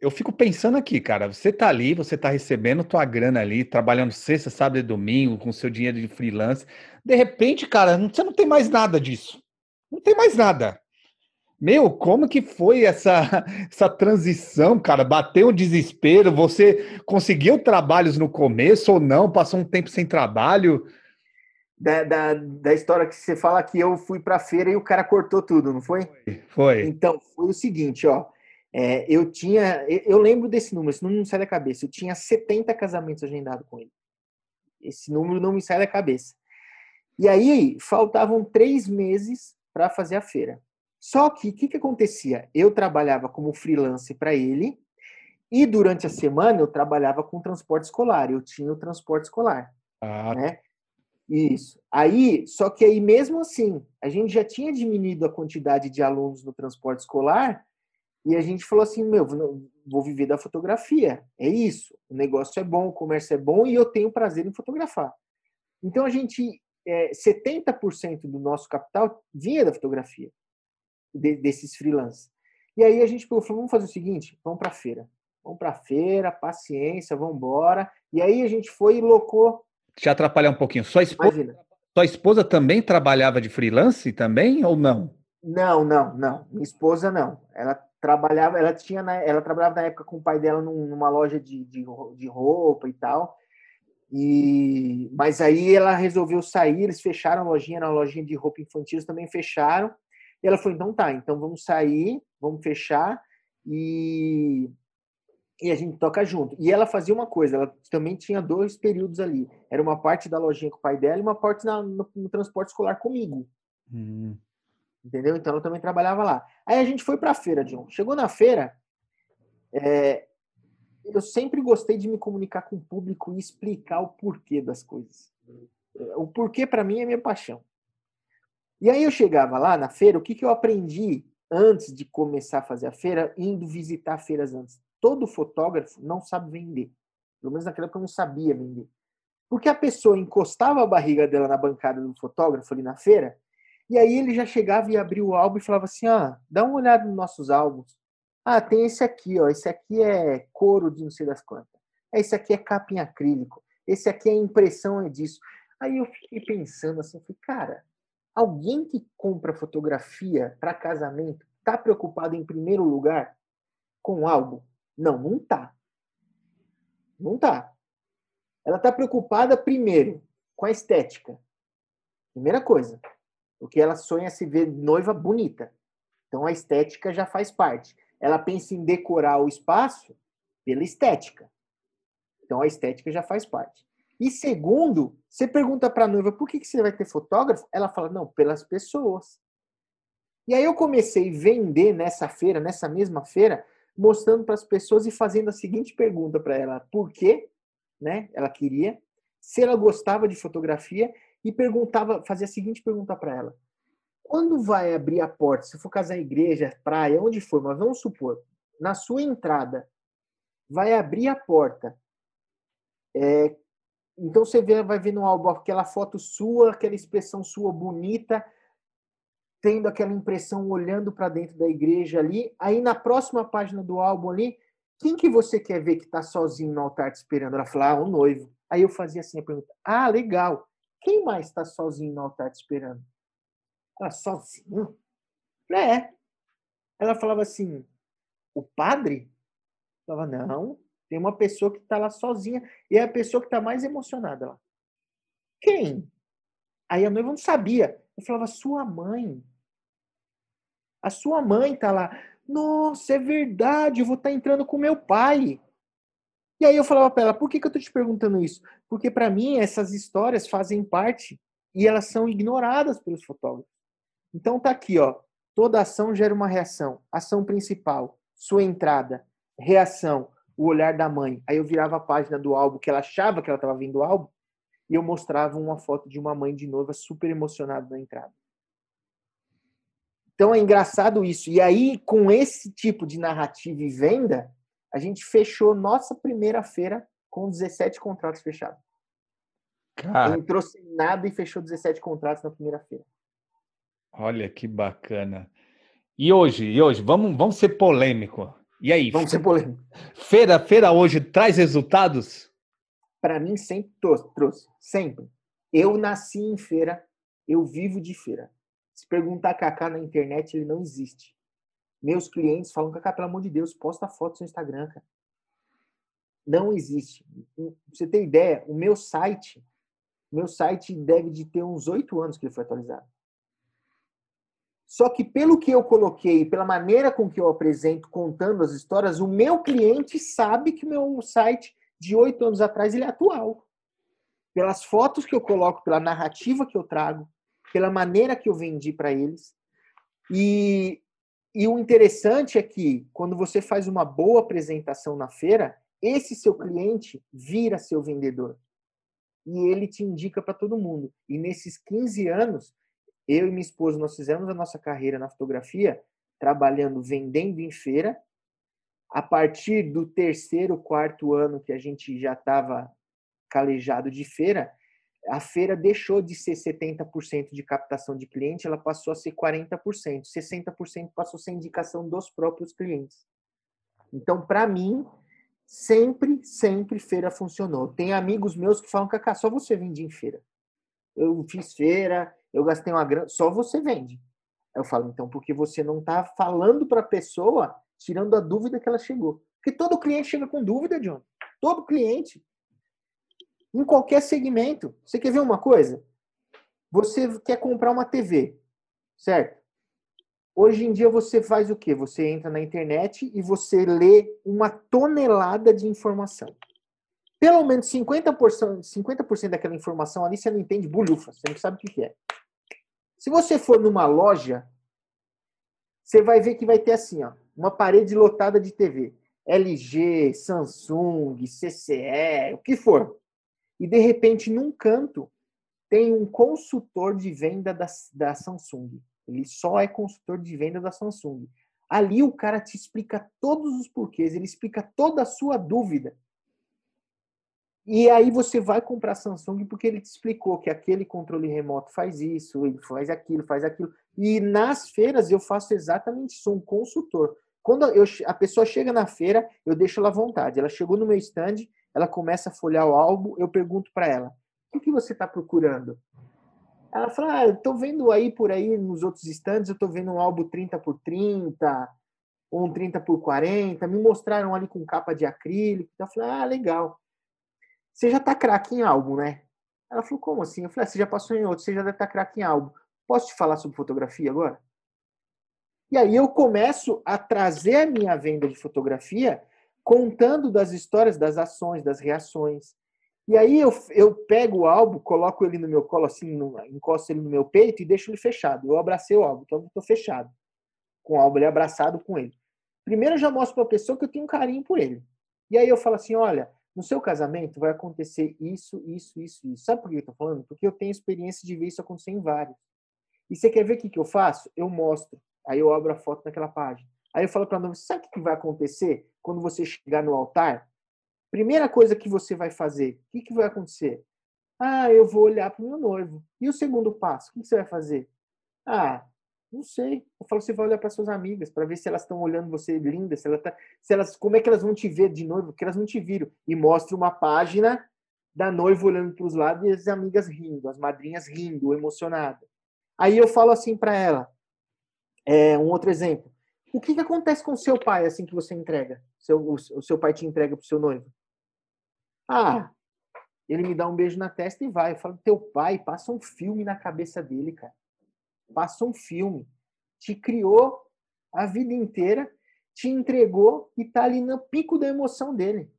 [SPEAKER 2] eu fico pensando aqui, cara, você tá ali, você tá recebendo tua grana ali, trabalhando sexta, sábado e domingo, com seu dinheiro de freelance. De repente, cara, você não tem mais nada disso. Não tem mais nada. Meu, como que foi essa, essa transição, cara? Bateu o desespero? Você conseguiu trabalhos no começo ou não? Passou um tempo sem trabalho?
[SPEAKER 3] Da, da, da história que você fala que eu fui para feira e o cara cortou tudo, não foi?
[SPEAKER 2] Foi.
[SPEAKER 3] Então, foi o seguinte, ó. É, eu tinha. Eu lembro desse número, esse número não sai da cabeça. Eu tinha 70 casamentos agendados com ele. Esse número não me sai da cabeça. E aí, faltavam três meses para fazer a feira. Só que o que, que acontecia? Eu trabalhava como freelance para ele e durante a semana eu trabalhava com transporte escolar. Eu tinha o transporte escolar. Ah. Né? Isso. Aí, só que aí mesmo assim, a gente já tinha diminuído a quantidade de alunos no transporte escolar e a gente falou assim, meu, vou viver da fotografia. É isso. O negócio é bom, o comércio é bom e eu tenho prazer em fotografar. Então a gente, é, 70% do nosso capital vinha da fotografia de, desses freelancers. E aí a gente falou, vamos fazer o seguinte, vamos para feira. Vamos para feira, paciência, vamos embora. E aí a gente foi e locou.
[SPEAKER 2] Te atrapalhar um pouquinho. Sua esposa, sua esposa também trabalhava de freelance também ou não?
[SPEAKER 3] Não, não, não. Minha esposa não. Ela trabalhava, ela tinha, ela trabalhava na época com o pai dela num- numa loja de, de, de roupa e tal. E mas aí ela resolveu sair, eles fecharam a lojinha, na lojinha de roupa infantil eles também fecharam. E ela falou: "Então tá, então vamos sair, vamos fechar e e a gente toca junto". E ela fazia uma coisa, ela também tinha dois períodos ali. Era uma parte da lojinha com o pai dela e uma parte na- no, no transporte escolar comigo.
[SPEAKER 2] Hum.
[SPEAKER 3] Entendeu? Então ela também trabalhava lá. Aí a gente foi para a feira, John. Chegou na feira, é, eu sempre gostei de me comunicar com o público e explicar o porquê das coisas. O porquê para mim é minha paixão. E aí eu chegava lá na feira, o que, que eu aprendi antes de começar a fazer a feira, indo visitar feiras antes? Todo fotógrafo não sabe vender. Pelo menos naquela época eu não sabia vender. Porque a pessoa encostava a barriga dela na bancada do fotógrafo ali na feira, e aí ele já chegava e abria o álbum e falava assim: ah, dá uma olhada nos nossos álbuns. Ah, tem esse aqui, ó. Esse aqui é couro de não sei das quantas. Esse aqui é capa em acrílico. Esse aqui é impressão é disso. Aí eu fiquei pensando assim, falei, cara, alguém que compra fotografia para casamento tá preocupado em primeiro lugar com o álbum? Não, não tá. Não tá. Ela tá preocupada primeiro com a estética. Primeira coisa. Porque ela sonha se ver noiva bonita. Então a estética já faz parte. Ela pensa em decorar o espaço pela estética. Então a estética já faz parte. E segundo, você pergunta para a noiva por que, que você vai ter fotógrafo? Ela fala, não, pelas pessoas. E aí eu comecei a vender nessa feira, nessa mesma feira, mostrando para as pessoas e fazendo a seguinte pergunta para ela: por quê? Né? Ela queria, se ela gostava de fotografia e perguntava, fazia a seguinte pergunta para ela: quando vai abrir a porta, se for casar igreja, praia, onde for, mas vamos supor, na sua entrada, vai abrir a porta. É, então você vê, vai ver no álbum aquela foto sua, aquela expressão sua bonita, tendo aquela impressão olhando para dentro da igreja ali. Aí na próxima página do álbum ali, quem que você quer ver que está sozinho no altar te esperando? Ela fala, ah, o noivo. Aí eu fazia assim a pergunta, ah, legal. Quem mais está sozinho no altar te esperando? Ela, sozinho? É. Ela falava assim, o padre? Eu falava, não, tem uma pessoa que está lá sozinha e é a pessoa que está mais emocionada lá. Quem? Aí a noiva não sabia. Eu falava, sua mãe. A sua mãe tá lá. Nossa, é verdade, eu vou estar entrando com meu pai. E aí eu falava para ela, por que, que eu tô te perguntando isso? Porque para mim essas histórias fazem parte e elas são ignoradas pelos fotógrafos. Então tá aqui, ó. Toda ação gera uma reação. Ação principal, sua entrada, reação, o olhar da mãe. Aí eu virava a página do álbum que ela achava que ela estava vendo o álbum e eu mostrava uma foto de uma mãe de noiva super emocionada na entrada. Então é engraçado isso. E aí, com esse tipo de narrativa e venda, a gente fechou nossa primeira feira com 17 contratos fechados.
[SPEAKER 2] Cara,
[SPEAKER 3] Entrou sem nada e fechou 17 contratos na primeira feira.
[SPEAKER 2] olha que bacana. E hoje, e hoje, vamos, vamos ser polêmico. E aí,
[SPEAKER 3] Vamos ser polêmicos.
[SPEAKER 2] feira, feira hoje traz resultados?
[SPEAKER 3] Para mim, sempre trouxe, trouxe. Sempre. Eu nasci em feira, eu vivo de feira. Se perguntar Kaká na internet, ele não existe. Meus clientes falam, Kaká, pelo amor de Deus, posta foto no seu Instagram, cara. Não existe. Pra você ter ideia, o meu site, meu site deve de ter uns oito anos que ele foi atualizado. Só que pelo que eu coloquei, pela maneira com que eu apresento, contando as histórias, o meu cliente sabe que meu site de oito anos atrás ele é atual. Pelas fotos que eu coloco, pela narrativa que eu trago, pela maneira que eu vendi para eles. E, e o interessante é que quando você faz uma boa apresentação na feira, esse seu cliente vira seu vendedor. E ele te indica para todo mundo. E nesses 15 anos, eu e minha esposa, nós fizemos a nossa carreira na fotografia, trabalhando, vendendo em feira. A partir do terceiro, quarto ano que a gente já estava calejado de feira, a feira deixou de ser 70% de captação de cliente, ela passou a ser 40%. 60% passou a ser indicação dos próprios clientes. Então, para mim, sempre, sempre feira funcionou. Tem amigos meus que falam, Cacá, só você vende em feira. Eu fiz feira, eu gastei uma grana, só você vende. Eu falo, então, porque você não está falando para a pessoa, tirando a dúvida que ela chegou. Porque todo cliente chega com dúvida, John. Todo cliente. Em qualquer segmento. Você quer ver uma coisa? Você quer comprar uma TV, certo? Hoje em dia você faz o quê? Você entra na internet e você lê uma tonelada de informação. Pelo menos 50%, 50 daquela informação ali você não entende bulhufa, você não sabe o que é. Se você for numa loja, você vai ver que vai ter assim, ó, uma parede lotada de TV. LG, Samsung, CCE, o que for. E de repente, num canto, tem um consultor de venda da, da Samsung. Ele só é consultor de venda da Samsung. Ali o cara te explica todos os porquês, ele explica toda a sua dúvida. E aí você vai comprar Samsung porque ele te explicou que aquele controle remoto faz isso, ele faz aquilo, faz aquilo. E nas feiras eu faço exatamente sou um consultor. Quando eu, a pessoa chega na feira, eu deixo ela à vontade. Ela chegou no meu stand, ela começa a folhear o álbum, eu pergunto para ela: o que você está procurando? Ela fala, ah, tô vendo aí por aí nos outros stands, eu tô vendo um álbum 30 por 30, ou um 30 por 40, me mostraram ali com capa de acrílico. Eu falei, ah, legal. Você já tá craque em álbum, né? Ela falou, como assim? Eu falei, ah, você já passou em outro, você já deve estar tá craque em álbum. Posso te falar sobre fotografia agora? E aí eu começo a trazer a minha venda de fotografia contando das histórias, das ações, das reações. E aí eu, eu pego o álbum, coloco ele no meu colo, assim, no, encosto ele no meu peito e deixo ele fechado. Eu abracei o álbum, então eu estou fechado. Com o álbum ali abraçado com ele. Primeiro eu já mostro para a pessoa que eu tenho um carinho por ele. E aí eu falo assim, olha, no seu casamento vai acontecer isso, isso, isso, isso. Sabe por que eu estou falando? Porque eu tenho experiência de ver isso acontecer em vários. E você quer ver o que, que eu faço? Eu mostro. Aí eu abro a foto naquela página. Aí eu falo para a noiva, sabe o que vai acontecer quando você chegar no altar? Primeira coisa que você vai fazer, o que, que vai acontecer? Ah, eu vou olhar para o meu noivo. E o segundo passo, o que você vai fazer? Ah, não sei. Eu falo, você vai olhar para suas amigas para ver se elas estão olhando você linda, se, ela tá, se elas, como é que elas vão te ver de noivo, porque elas não te viram. E mostra uma página da noiva olhando para os lados e as amigas rindo, as madrinhas rindo, emocionadas. Aí eu falo assim para ela, é, um outro exemplo. O que, que acontece com o seu pai assim que você entrega? Seu, o, o seu pai te entrega para o seu noivo? Ah, ele me dá um beijo na testa e vai. Eu falo, teu pai, passa um filme na cabeça dele, cara. Passa um filme. Te criou a vida inteira, te entregou e tá ali no pico da emoção dele.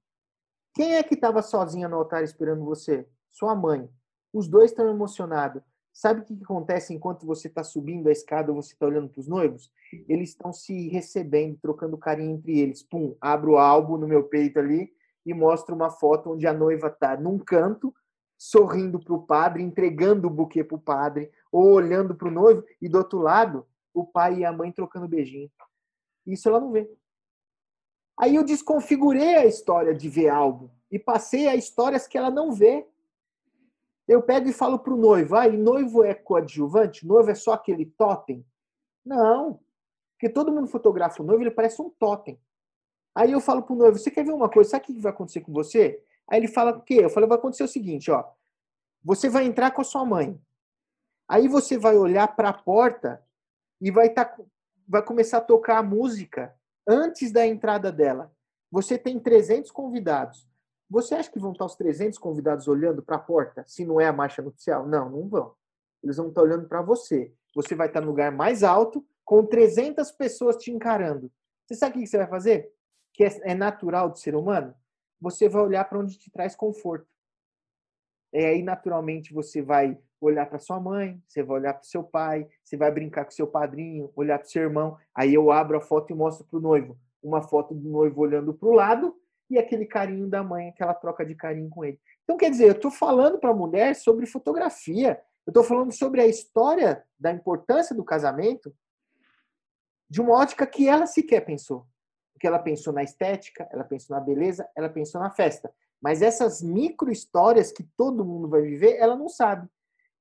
[SPEAKER 3] Quem é que estava sozinha no altar esperando você? Sua mãe. Os dois estão emocionados. Sabe o que acontece enquanto você está subindo a escada você está olhando para os noivos? Eles estão se recebendo, trocando carinho entre eles. Pum, abro o álbum no meu peito ali e mostra uma foto onde a noiva está num canto, sorrindo para o padre, entregando o buquê para o padre, ou olhando para o noivo, e do outro lado, o pai e a mãe trocando beijinho. Isso ela não vê. Aí eu desconfigurei a história de ver álbum e passei a histórias que ela não vê. Eu pego e falo para o noivo, ah, noivo é coadjuvante? Noivo é só aquele totem? Não. Porque todo mundo fotografa o noivo, ele parece um totem. Aí eu falo pro noivo, você quer ver uma coisa? Sabe o que vai acontecer com você? Aí ele fala o quê? Eu falo, vai acontecer o seguinte, ó. Você vai entrar com a sua mãe. Aí você vai olhar para a porta e vai tá, vai começar a tocar a música antes da entrada dela. Você tem 300 convidados. Você acha que vão estar os 300 convidados olhando para a porta se não é a marcha nupcial? Não, não vão. Eles vão estar olhando para você. Você vai estar no lugar mais alto com 300 pessoas te encarando. Você sabe o que você vai fazer? que é, é natural do ser humano, você vai olhar para onde te traz conforto. E aí, naturalmente, você vai olhar para sua mãe, você vai olhar para seu pai, você vai brincar com seu padrinho, olhar para seu irmão. Aí eu abro a foto e mostro para o noivo. Uma foto do noivo olhando para o lado e aquele carinho da mãe, aquela troca de carinho com ele. Então, quer dizer, eu estou falando para a mulher sobre fotografia. Eu estou falando sobre a história da importância do casamento de uma ótica que ela sequer pensou. Porque ela pensou na estética, ela pensou na beleza, ela pensou na festa. Mas essas micro histórias que todo mundo vai viver, ela não sabe.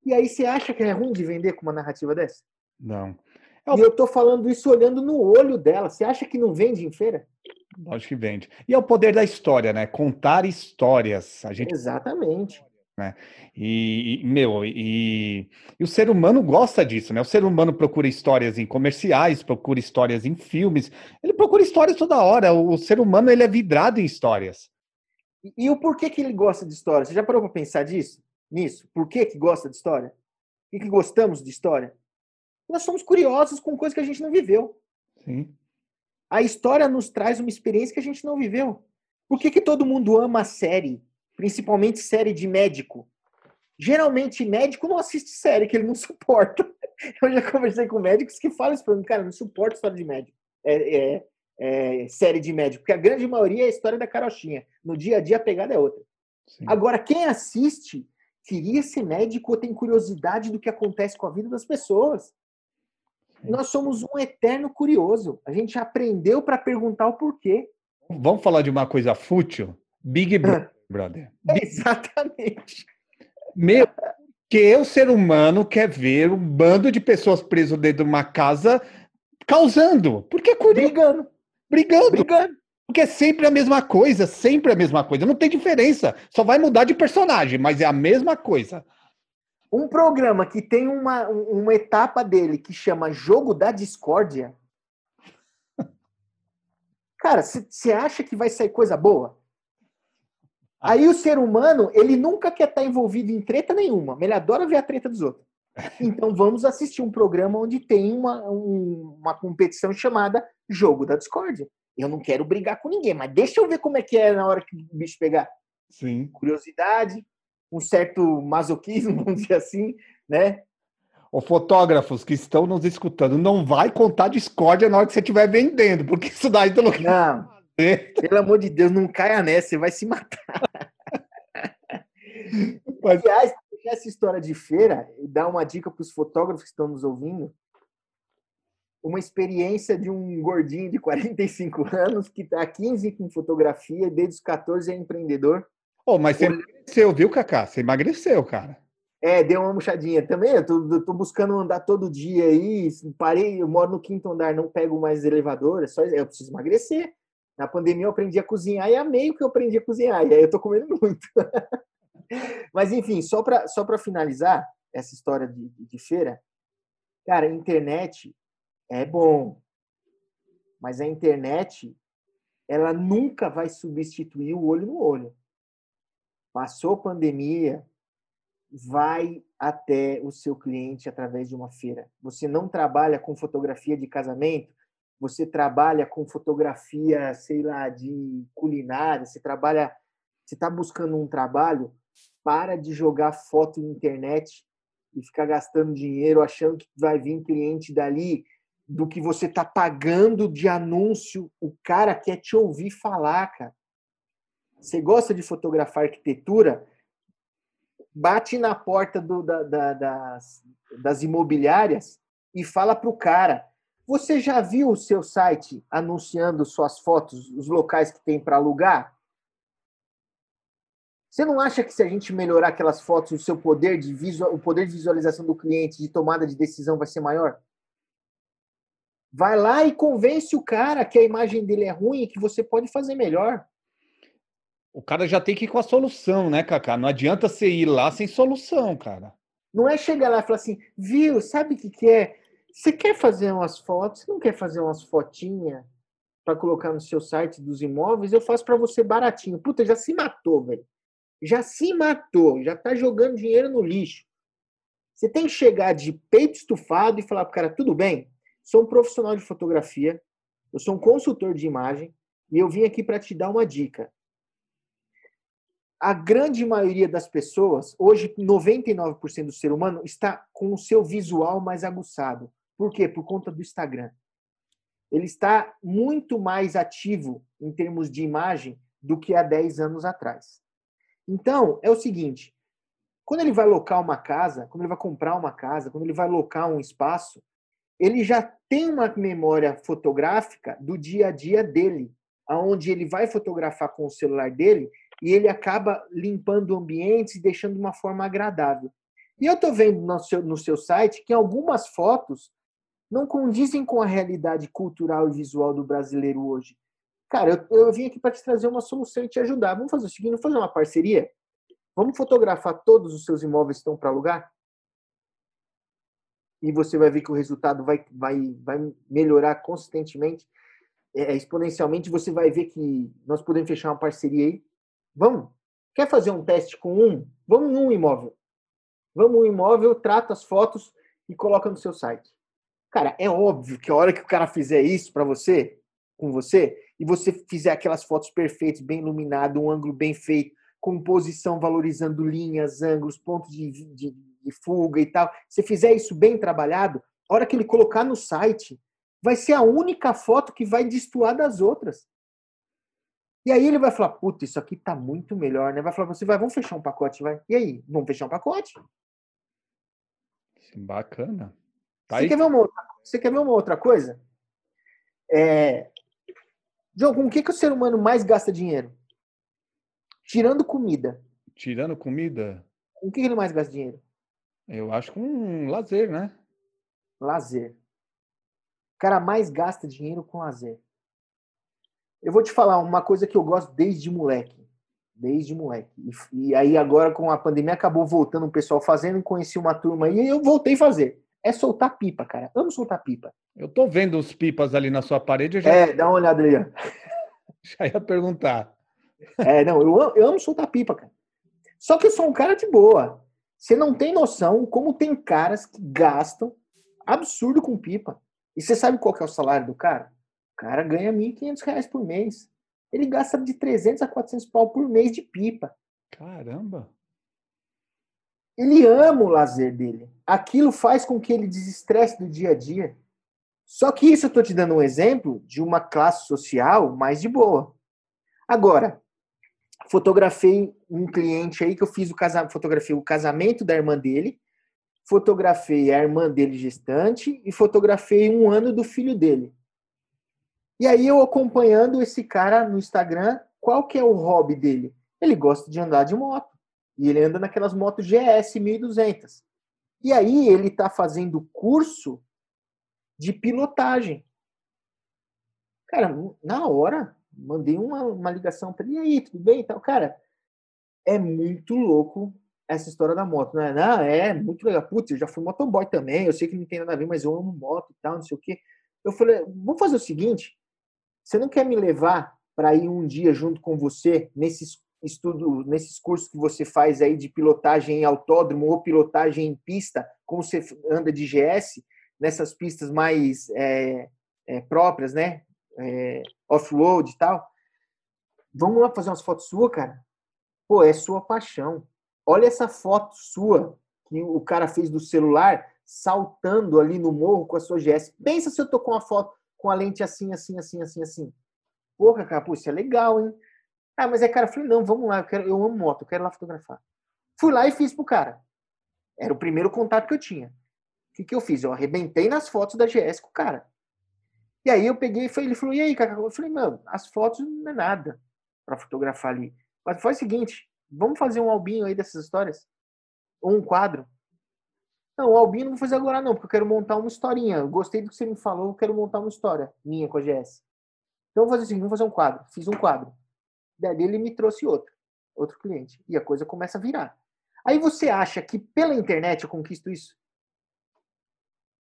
[SPEAKER 3] E aí você acha que é ruim de vender com uma narrativa dessa?
[SPEAKER 2] Não.
[SPEAKER 3] E eu tô falando isso olhando no olho dela. Você acha que não vende em feira?
[SPEAKER 2] Lógico que vende. E é o poder da história, né? Contar histórias. A gente...
[SPEAKER 3] Exatamente.
[SPEAKER 2] Né? E, e, meu, e, e, o ser humano gosta disso, né? O ser humano procura histórias em comerciais, procura histórias em filmes, ele procura histórias toda hora. O, o ser humano ele é vidrado em histórias.
[SPEAKER 3] E, e, o porquê que ele gosta de história? Você já parou para pensar disso? Nisso? Por que, que gosta de história? Que, que gostamos de história? Nós somos curiosos com coisas que a gente não viveu.
[SPEAKER 2] Sim.
[SPEAKER 3] A história nos traz uma experiência que a gente não viveu. Por que, que todo mundo ama a série? principalmente série de médico. Geralmente, médico não assiste série que ele não suporta. Eu já conversei com médicos que falam isso para mim, cara, não suporto história de médico. É, é, é, série de médico, porque a grande maioria é a história da carochinha. No dia a dia a pegada é outra. Sim. Agora, quem assiste queria ser médico ou tem curiosidade do que acontece com a vida das pessoas. Sim. Nós somos um eterno curioso. A gente aprendeu para perguntar o porquê.
[SPEAKER 2] Vamos falar de uma coisa fútil? Big Brother brother.
[SPEAKER 3] Exatamente.
[SPEAKER 2] Meu, que o ser humano quer ver um bando de pessoas preso dentro de uma casa causando. Porque é
[SPEAKER 3] brigando.
[SPEAKER 2] Brigando.
[SPEAKER 3] Brigando.
[SPEAKER 2] Porque é sempre a mesma coisa, sempre a mesma coisa. Não tem diferença. Só vai mudar de personagem, mas é a mesma coisa.
[SPEAKER 3] Um programa que tem uma, uma etapa dele que chama Jogo da Discórdia. Cara, você acha que vai sair coisa boa? Aí o ser humano, ele nunca quer estar envolvido em treta nenhuma, ele adora ver a treta dos outros. Então vamos assistir um programa onde tem uma, um, uma competição chamada Jogo da Discórdia. Eu não quero brigar com ninguém, mas deixa eu ver como é que é na hora que o bicho pegar.
[SPEAKER 2] Sim.
[SPEAKER 3] Curiosidade, um certo masoquismo, vamos dizer assim, né?
[SPEAKER 2] Ô, fotógrafos que estão nos escutando, não vai contar discórdia na hora que você estiver vendendo, porque isso daí...
[SPEAKER 3] Não, pelo amor de Deus, não caia nessa, você vai se matar. Mas... Aliás, essa história de feira, dá uma dica para os fotógrafos que estão nos ouvindo. Uma experiência de um gordinho de 45 anos que está há 15 com fotografia, desde os 14 é empreendedor.
[SPEAKER 2] Oh, mas você emagreceu, viu, Cacá? Você emagreceu, cara.
[SPEAKER 3] É, deu uma murchadinha. Também eu tô, tô, buscando andar todo dia aí. Parei, eu moro no quinto andar, não pego mais elevador, é só eu preciso emagrecer. Na pandemia eu aprendi a cozinhar e amei o que eu aprendi a cozinhar. E aí eu tô comendo muito. Mas enfim, só para só finalizar essa história de, de feira, cara, a internet é bom, mas a internet ela nunca vai substituir o olho no olho. Passou pandemia, vai até o seu cliente através de uma feira. Você não trabalha com fotografia de casamento, você trabalha com fotografia, sei lá, de culinária, você trabalha, você está buscando um trabalho, para de jogar foto na internet e ficar gastando dinheiro achando que vai vir cliente dali do que você está pagando de anúncio. O cara quer te ouvir falar, cara. Você gosta de fotografar arquitetura? Bate na porta do, da, da, das, das imobiliárias e fala para o cara você já viu o seu site anunciando suas fotos, os locais que tem para alugar? Você não acha que se a gente melhorar aquelas fotos, o seu poder de visual, o poder de visualização do cliente, de tomada de decisão vai ser maior? Vai lá e convence o cara que a imagem dele é ruim e que você pode fazer melhor.
[SPEAKER 2] O cara já tem que ir com a solução, né, Cacá? Não adianta você ir lá sem solução, cara.
[SPEAKER 3] Não é chegar lá e falar assim, viu, sabe o que, que é? Você quer fazer umas fotos? Você não quer fazer umas fotinhas para colocar no seu site dos imóveis? Eu faço para você baratinho. Puta, já se matou, velho. Já se matou, já tá jogando dinheiro no lixo. Você tem que chegar de peito estufado e falar pro cara: tudo bem, sou um profissional de fotografia, eu sou um consultor de imagem e eu vim aqui para te dar uma dica. A grande maioria das pessoas, hoje 99% do ser humano, está com o seu visual mais aguçado. Por quê? Por conta do Instagram. Ele está muito mais ativo em termos de imagem do que há 10 anos atrás. Então, é o seguinte: quando ele vai locar uma casa, quando ele vai comprar uma casa, quando ele vai locar um espaço, ele já tem uma memória fotográfica do dia a dia dele, aonde ele vai fotografar com o celular dele e ele acaba limpando ambientes e deixando de uma forma agradável. E eu estou vendo no seu, no seu site que algumas fotos não condizem com a realidade cultural e visual do brasileiro hoje. Cara, eu, eu vim aqui para te trazer uma solução e te ajudar. Vamos fazer o seguinte, vamos fazer uma parceria? Vamos fotografar todos os seus imóveis que estão para alugar? E você vai ver que o resultado vai, vai, vai melhorar consistentemente, é, exponencialmente. Você vai ver que nós podemos fechar uma parceria aí. Vamos? Quer fazer um teste com um? Vamos num imóvel. Vamos num imóvel, trata as fotos e coloca no seu site. Cara, é óbvio que a hora que o cara fizer isso para você, com você, e você fizer aquelas fotos perfeitas, bem iluminado, um ângulo bem feito, composição valorizando linhas, ângulos, pontos de, de, de fuga e tal, você fizer isso bem trabalhado, a hora que ele colocar no site, vai ser a única foto que vai destoar das outras. E aí ele vai falar, puta, isso aqui tá muito melhor, né? Vai falar, você vai, vamos fechar um pacote, vai. E aí, vamos fechar um pacote?
[SPEAKER 2] Bacana. Tá
[SPEAKER 3] Você quer, ver uma outra, você quer ver uma outra coisa? É... João, com o que, que o ser humano mais gasta dinheiro? Tirando comida.
[SPEAKER 2] Tirando comida,
[SPEAKER 3] Com o que ele mais gasta dinheiro?
[SPEAKER 2] eu acho que um lazer, né?
[SPEAKER 3] Lazer. O cara mais gasta dinheiro com lazer. Eu vou te falar uma coisa que eu gosto desde moleque. Desde moleque. E, e aí agora com a pandemia acabou voltando o pessoal fazendo, conheci uma turma aí e eu voltei a fazer. É soltar pipa, cara. Amo soltar pipa.
[SPEAKER 2] Eu tô vendo os pipas ali na sua parede, já,
[SPEAKER 3] É, dá uma olhada ó.
[SPEAKER 2] já ia perguntar.
[SPEAKER 3] É, não, eu amo, eu amo soltar pipa, cara. Só que eu sou um cara de boa. Você não tem noção como tem caras que gastam absurdo com pipa. E você sabe qual que é o salário do cara? O cara ganha 1.500 reais por mês. Ele gasta de 300 a 400 pau por mês de pipa.
[SPEAKER 2] Caramba.
[SPEAKER 3] Ele ama o lazer dele. Aquilo faz com que ele desestresse do dia a dia. Só que isso eu estou te dando um exemplo de uma classe social mais de boa. Agora, fotografei um cliente aí que eu fiz o casamento, fotografei o casamento da irmã dele, fotografei a irmã dele gestante e fotografei um ano do filho dele. E aí eu acompanhando esse cara no Instagram, qual que é o hobby dele? Ele gosta de andar de moto. E ele anda naquelas motos GS 1200. E aí ele está fazendo curso de pilotagem. Cara, na hora, mandei uma, uma ligação para ele, e aí, tudo bem e tal. Cara, é muito louco essa história da moto, né? Não, é muito legal. Putz, eu já fui motoboy também, eu sei que não tem nada a ver, mas eu amo moto e tal, não sei o quê. Eu falei, vamos fazer o seguinte, você não quer me levar para ir um dia junto com você nesses estudo, nesses cursos que você faz aí de pilotagem em autódromo ou pilotagem em pista, como você anda de GS, nessas pistas mais é, é, próprias, né? É, off-road e tal. Vamos lá fazer umas fotos suas, cara? Pô, é sua paixão. Olha essa foto sua que o cara fez do celular saltando ali no morro com a sua GS. Pensa se eu tô com uma foto com a lente assim, assim, assim, assim, assim. Porra, cara, pô, isso é legal, hein? Ah, mas é, cara, eu falei, não, vamos lá, eu, quero, eu amo moto, eu quero lá fotografar. Fui lá e fiz pro cara. Era o primeiro contato que eu tinha. O que, que eu fiz? Eu arrebentei nas fotos da GS com o cara. E aí eu peguei e ele falou, e aí, cara? Eu falei, mano, as fotos não é nada para fotografar ali. Mas faz o seguinte, vamos fazer um albinho aí dessas histórias? Ou um quadro? Não, o albinho não vou fazer agora não, porque eu quero montar uma historinha. Eu gostei do que você me falou, eu quero montar uma história minha com a GS. Então eu vou fazer assim, vamos fazer um quadro. Fiz um quadro. Daí ele me trouxe outro, outro cliente. E a coisa começa a virar. Aí você acha que pela internet eu conquisto isso?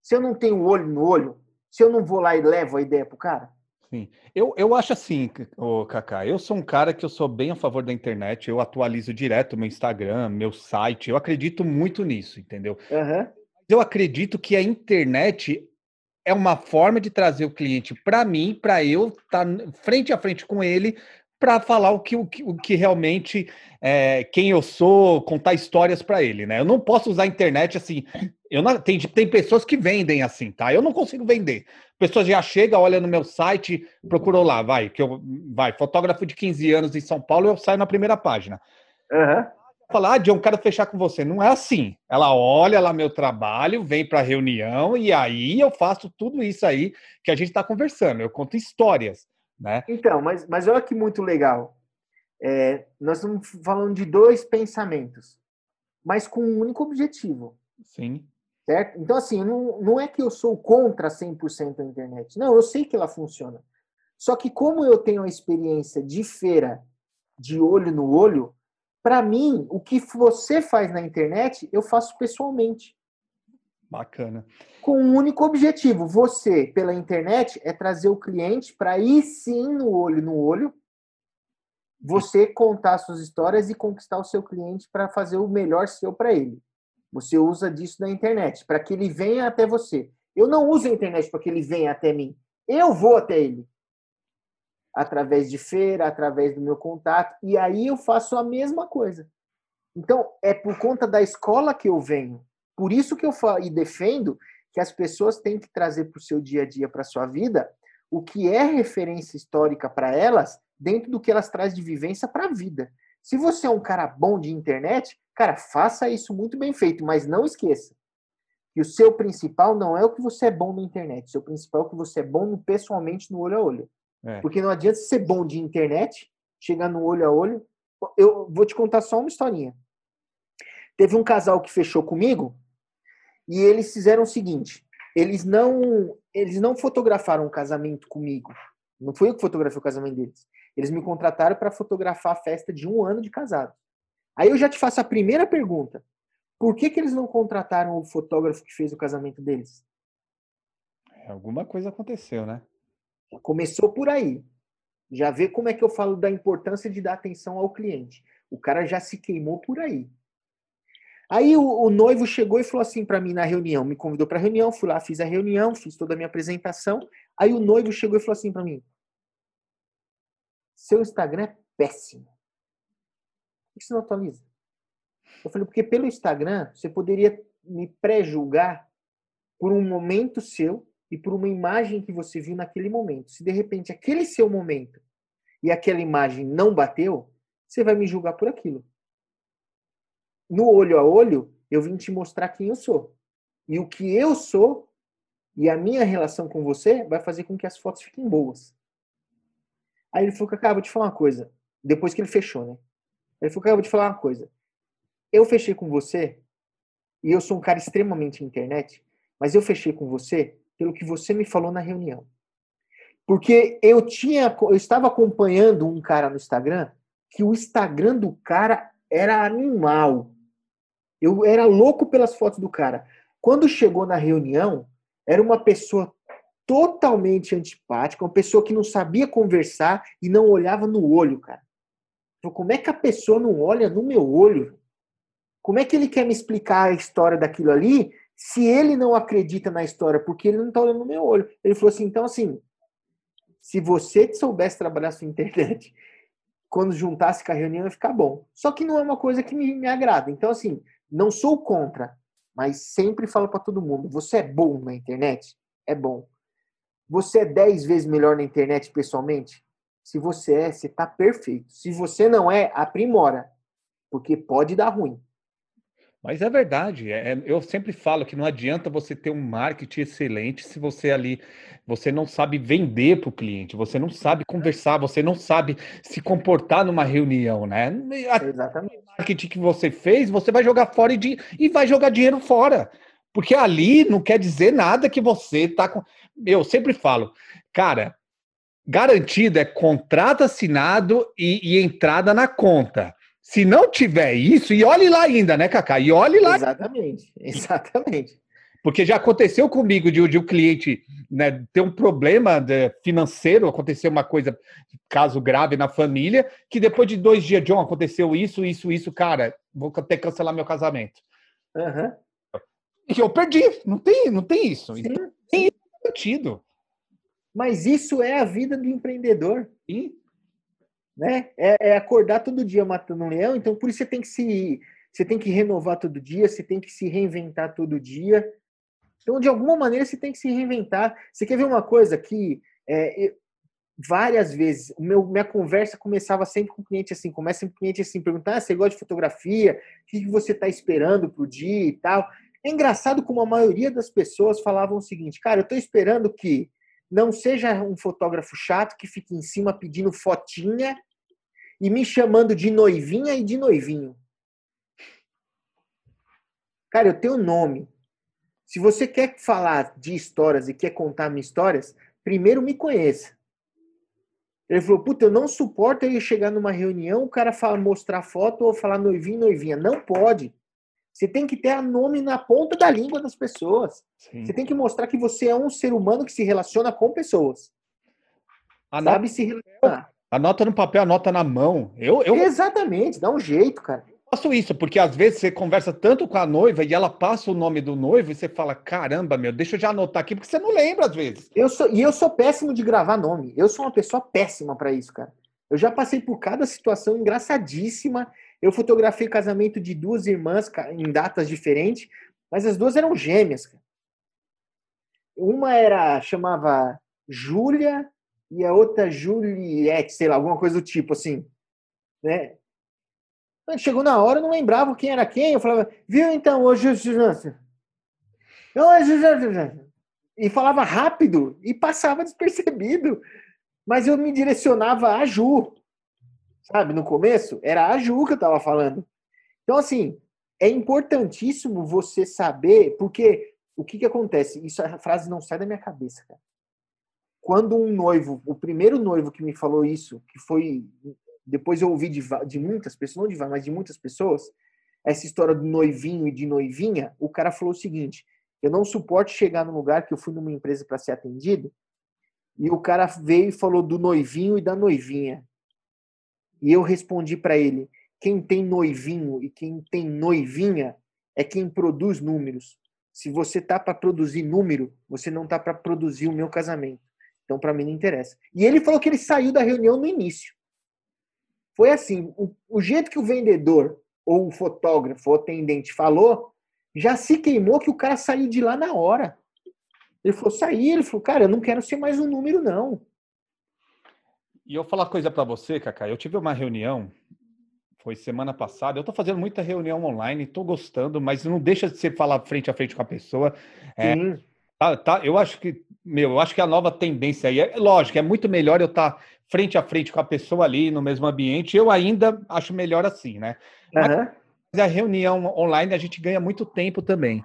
[SPEAKER 3] Se eu não tenho olho no olho, se eu não vou lá e levo a ideia pro cara?
[SPEAKER 2] Sim. Eu, eu acho assim, ô Kaká, eu sou um cara que eu sou bem a favor da internet, eu atualizo direto meu Instagram, meu site, eu acredito muito nisso, entendeu?
[SPEAKER 3] Aham.
[SPEAKER 2] Eu acredito que a internet é uma forma de trazer o cliente para mim, para eu estar frente a frente com ele, para falar o que, o, que, o que realmente é, quem eu sou, contar histórias para ele, né? Eu não posso usar a internet assim. Eu não, tem, tem pessoas que vendem assim, tá? Eu não consigo vender. Pessoas já chega, olha no meu site, procurou lá, vai, que eu vai, fotógrafo de 15 anos em São Paulo, eu saio na primeira página.
[SPEAKER 3] Aham.
[SPEAKER 2] Falar, ah, John, quero fechar com você. Não é assim. Ela olha lá meu trabalho, vem para reunião e aí eu faço tudo isso aí que a gente está conversando. Eu conto histórias, né?
[SPEAKER 3] Então, mas, mas olha que muito legal. É, nós estamos falando de dois pensamentos, mas com um único objetivo,
[SPEAKER 2] Sim.
[SPEAKER 3] Certo? Então, assim, não, não é que eu sou contra 100% a internet. Não, eu sei que ela funciona. Só que como eu tenho a experiência de feira, de olho no olho, Para mim, o que você faz na internet, eu faço pessoalmente.
[SPEAKER 2] Bacana.
[SPEAKER 3] Com um único objetivo. Você, pela internet, é trazer o cliente para ir sim no olho no olho, você contar suas histórias e conquistar o seu cliente para fazer o melhor seu para ele. Você usa disso na internet, para que ele venha até você. Eu não uso a internet para que ele venha até mim. Eu vou até ele. Através de feira, através do meu contato. E aí eu faço a mesma coisa. Então, é por conta da escola que eu venho. Por isso que eu falo e defendo que as pessoas têm que trazer para o seu dia a dia, para a sua vida, o que é referência histórica para elas, dentro do que elas trazem de vivência para a vida. Se você é um cara bom de internet, cara, faça isso muito bem feito, mas não esqueça que o seu principal não é o que você é bom na internet, o seu principal é o que você é bom pessoalmente no olho a olho. É. Porque não adianta ser bom de internet, chegar no olho a olho. Eu vou te contar só uma historinha. Teve um casal que fechou comigo e eles fizeram o seguinte: eles não eles não fotografaram o casamento comigo. Não fui eu que fotografei o casamento deles. Eles me contrataram para fotografar a festa de um ano de casado. Aí eu já te faço a primeira pergunta. Por que, que eles não contrataram o fotógrafo que fez o casamento deles?
[SPEAKER 2] É, alguma coisa aconteceu, né?
[SPEAKER 3] Começou por aí. Já vê como é que eu falo da importância de dar atenção ao cliente. O cara já se queimou por aí. Aí o, o noivo chegou e falou assim para mim na reunião, me convidou para reunião, fui lá, fiz a reunião, fiz toda a minha apresentação. Aí o noivo chegou e falou assim para mim: "Seu Instagram é péssimo. Por que você não atualiza?" Eu falei: "Porque pelo Instagram você poderia me pré-julgar por um momento seu e por uma imagem que você viu naquele momento. Se de repente aquele seu momento e aquela imagem não bateu, você vai me julgar por aquilo no olho a olho, eu vim te mostrar quem eu sou. E o que eu sou e a minha relação com você vai fazer com que as fotos fiquem boas. Aí ele falou, Cacá, vou te falar uma coisa. Depois que ele fechou, né? Ele falou, Cacá, vou te falar uma coisa. Eu fechei com você, e eu sou um cara extremamente internet, mas eu fechei com você pelo que você me falou na reunião. Porque eu tinha, eu estava acompanhando um cara no Instagram, que o Instagram do cara era animal. Eu era louco pelas fotos do cara. Quando chegou na reunião, era uma pessoa totalmente antipática, uma pessoa que não sabia conversar e não olhava no olho, cara. Então, como é que a pessoa não olha no meu olho? Como é que ele quer me explicar a história daquilo ali se ele não acredita na história? Porque ele não está olhando no meu olho. Ele falou assim: então, assim, se você soubesse trabalhar sua internet, quando juntasse com a reunião ia ficar bom. Só que não é uma coisa que me, me agrada. Então, assim, não sou contra, mas sempre falo para todo mundo: você é bom na internet? É bom. Você é dez vezes melhor na internet pessoalmente? Se você é, você está perfeito. Se você não é, aprimora, porque pode dar ruim.
[SPEAKER 2] Mas é verdade. É, é, eu sempre falo que não adianta você ter um marketing excelente se você ali você não sabe vender para o cliente, você não sabe conversar, você não sabe se comportar numa reunião, né?
[SPEAKER 3] Exatamente. O
[SPEAKER 2] marketing que você fez, você vai jogar fora e, e vai jogar dinheiro fora. Porque ali não quer dizer nada que você tá com. Eu sempre falo, cara, garantido é contrato assinado e, e entrada na conta. Se não tiver isso, e olhe lá ainda, né, Cacá? E olhe lá.
[SPEAKER 3] Exatamente, exatamente.
[SPEAKER 2] Porque já aconteceu comigo de, de um cliente né, ter um problema de, financeiro, aconteceu uma coisa, caso grave na família, que depois de dois dias, John, aconteceu isso, isso, isso, cara, vou que cancelar meu casamento.
[SPEAKER 3] Uhum.
[SPEAKER 2] E eu perdi, não tem, não tem isso. Sim, então, sentido.
[SPEAKER 3] Mas isso é a vida do empreendedor.
[SPEAKER 2] Sim
[SPEAKER 3] né? É, é, acordar todo dia matando um leão, então por isso você tem que se você tem que renovar todo dia, você tem que se reinventar todo dia. Então, de alguma maneira, você tem que se reinventar. Você quer ver uma coisa que é, eu, várias vezes, meu, minha conversa começava sempre com o cliente assim, começa sempre com o cliente assim, perguntar, ah, você gosta de fotografia? O que, você está esperando pro dia e tal? É engraçado como a maioria das pessoas falavam o seguinte, cara, eu estou esperando que não seja um fotógrafo chato que fique em cima pedindo fotinha e me chamando de noivinha e de noivinho. Cara, eu tenho nome. Se você quer falar de histórias e quer contar minhas histórias, primeiro me conheça. Ele falou, puta, eu não suporto ir chegar numa reunião, o cara fala, mostrar foto ou falar noivinho, noivinha. Não pode. Você tem que ter a nome na ponta da língua das pessoas.
[SPEAKER 2] Sim.
[SPEAKER 3] Você tem que mostrar que você é um ser humano que se relaciona com pessoas.
[SPEAKER 2] Anota,
[SPEAKER 3] Sabe se relacionar.
[SPEAKER 2] anota no papel, anota na mão. Eu, eu
[SPEAKER 3] Exatamente, dá um jeito, cara.
[SPEAKER 2] faço isso, porque às vezes você conversa tanto com a noiva e ela passa o nome do noivo e você fala: caramba, meu, deixa eu já anotar aqui, porque você não lembra às vezes.
[SPEAKER 3] Eu sou, e eu sou péssimo de gravar nome. Eu sou uma pessoa péssima para isso, cara. Eu já passei por cada situação engraçadíssima. Eu fotografei casamento de duas irmãs em datas diferentes, mas as duas eram gêmeas. Uma era chamava Júlia e a outra Juliette, sei lá, alguma coisa do tipo assim, né? Chegou na hora, eu não lembrava quem era quem. Eu falava, viu então, hoje e falava rápido e passava despercebido. Mas eu me direcionava a Ju. Sabe, no começo era a Ju que eu tava falando. Então, assim, é importantíssimo você saber, porque o que que acontece? Isso, a frase não sai da minha cabeça, cara. Quando um noivo, o primeiro noivo que me falou isso, que foi. Depois eu ouvi de, de muitas pessoas, não de mas de muitas pessoas, essa história do noivinho e de noivinha, o cara falou o seguinte: eu não suporto chegar num lugar que eu fui numa empresa para ser atendido e o cara veio e falou do noivinho e da noivinha. E eu respondi para ele: quem tem noivinho e quem tem noivinha é quem produz números. Se você tá para produzir número, você não tá para produzir o meu casamento. Então para mim não interessa. E ele falou que ele saiu da reunião no início. Foi assim, o, o jeito que o vendedor ou o fotógrafo ou atendente falou, já se queimou que o cara saiu de lá na hora. Ele falou, saí, ele falou, cara, eu não quero ser mais um número, não.
[SPEAKER 2] E eu falar coisa para você, Cacá. Eu tive uma reunião, foi semana passada. Eu tô fazendo muita reunião online, tô gostando, mas não deixa de você falar frente a frente com a pessoa. É,
[SPEAKER 3] Sim,
[SPEAKER 2] Tá, tá, eu acho que, meu, eu acho que a nova tendência aí é lógico, é muito melhor eu estar frente a frente com a pessoa ali no mesmo ambiente. Eu ainda acho melhor assim, né?
[SPEAKER 3] Aham,
[SPEAKER 2] Mas a reunião online a gente ganha muito tempo também.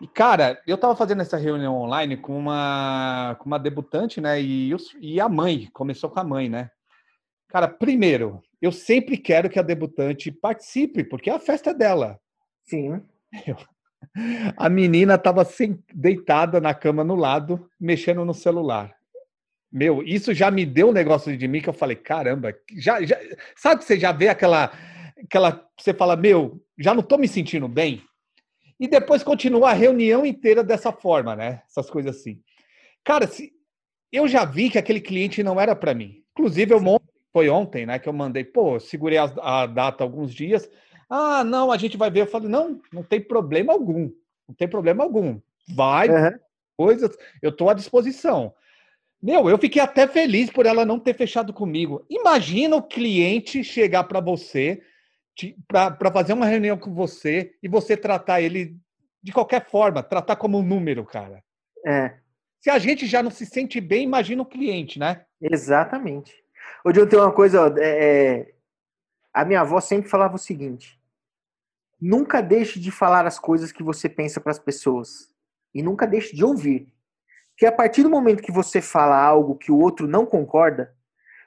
[SPEAKER 2] E, cara, eu tava fazendo essa reunião online com uma, com uma debutante, né? E, e a mãe, começou com a mãe, né? Cara, primeiro, eu sempre quero que a debutante participe, porque é a festa dela.
[SPEAKER 3] sim.
[SPEAKER 2] A menina estava deitada na cama no lado, mexendo no celular. Meu, isso já me deu um negócio de mim que eu falei, caramba, já, já sabe que você já vê aquela, aquela, você fala, meu, já não estou me sentindo bem. E depois continua a reunião inteira dessa forma, né? Essas coisas assim. Cara, se, eu já vi que aquele cliente não era para mim. Inclusive, eu mon- foi ontem, né, que eu mandei, pô, eu segurei as- a, data alguns dias. Ah, não, a gente vai ver. Eu falei, não, não tem problema algum. Não tem problema algum. Vai,
[SPEAKER 3] aham.
[SPEAKER 2] coisas, eu estou à disposição. Meu, eu fiquei até feliz por ela não ter fechado comigo. Imagina o cliente chegar para você, para fazer uma reunião com você e você tratar ele de qualquer forma, tratar como um número, cara.
[SPEAKER 3] É,
[SPEAKER 2] Se a gente já não se sente bem, imagina o cliente, né?
[SPEAKER 3] exatamente. Hoje eu tenho uma coisa, é, é, a minha avó sempre falava o seguinte: nunca deixe de falar as coisas que você pensa para as pessoas e nunca deixe de ouvir. Porque a partir do momento que você fala algo que o outro não concorda,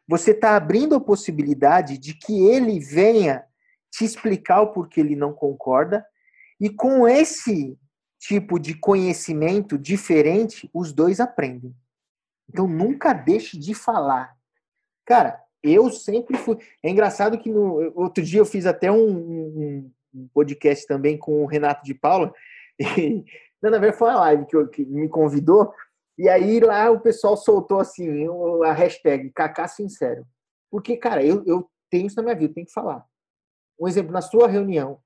[SPEAKER 3] você está abrindo a possibilidade de que ele venha te explicar o porquê ele não concorda e com esse tipo de conhecimento diferente, os dois aprendem. Então nunca deixe de falar. Cara, eu sempre fui. É engraçado que no outro dia eu fiz até um, um- um podcast também com o Renato de Paula. E, na verdade foi uma live que, eu- que me convidou. E aí lá o pessoal soltou assim a hashtag Cacá Sincero. Porque, cara, eu, eu tenho isso na minha vida, eu tenho que falar. Um exemplo, na sua reunião,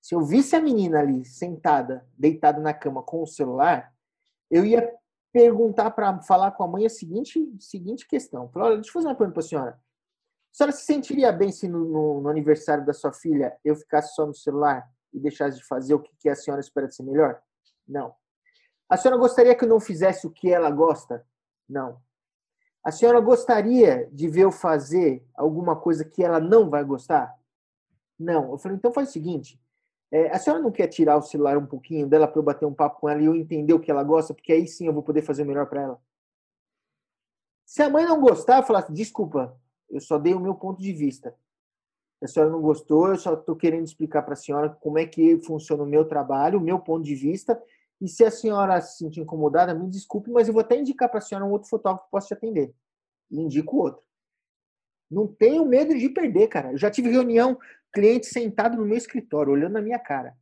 [SPEAKER 3] se eu visse a menina ali sentada, deitada na cama com o celular, eu ia perguntar para falar com a mãe a seguinte, seguinte questão. Falar, olha, deixa eu fazer uma pergunta para a senhora. A senhora se sentiria bem se no, no- no aniversário da sua filha eu ficasse só no celular e deixasse de fazer o que, que a senhora espera de ser melhor? Não. A senhora gostaria que eu não fizesse o que ela gosta? Não. A senhora gostaria de ver eu fazer alguma coisa que ela não vai gostar? Não. Eu falei, então faz o seguinte. é, a senhora não quer tirar o celular um pouquinho dela para eu bater um papo com ela e eu entender o que ela gosta, porque aí sim eu vou poder fazer o melhor para ela? Se a mãe não gostar, eu falasse, desculpa, eu só dei o meu ponto de vista. A senhora não gostou, eu só estou querendo explicar para a senhora como é que funciona o meu trabalho, o meu ponto de vista. E se a senhora se sentir incomodada, me desculpe, mas eu vou até indicar para a senhora um outro fotógrafo que possa te atender. E indico outro. Não tenho medo de perder, cara. Eu já tive reunião, cliente sentado no meu escritório, olhando na minha cara.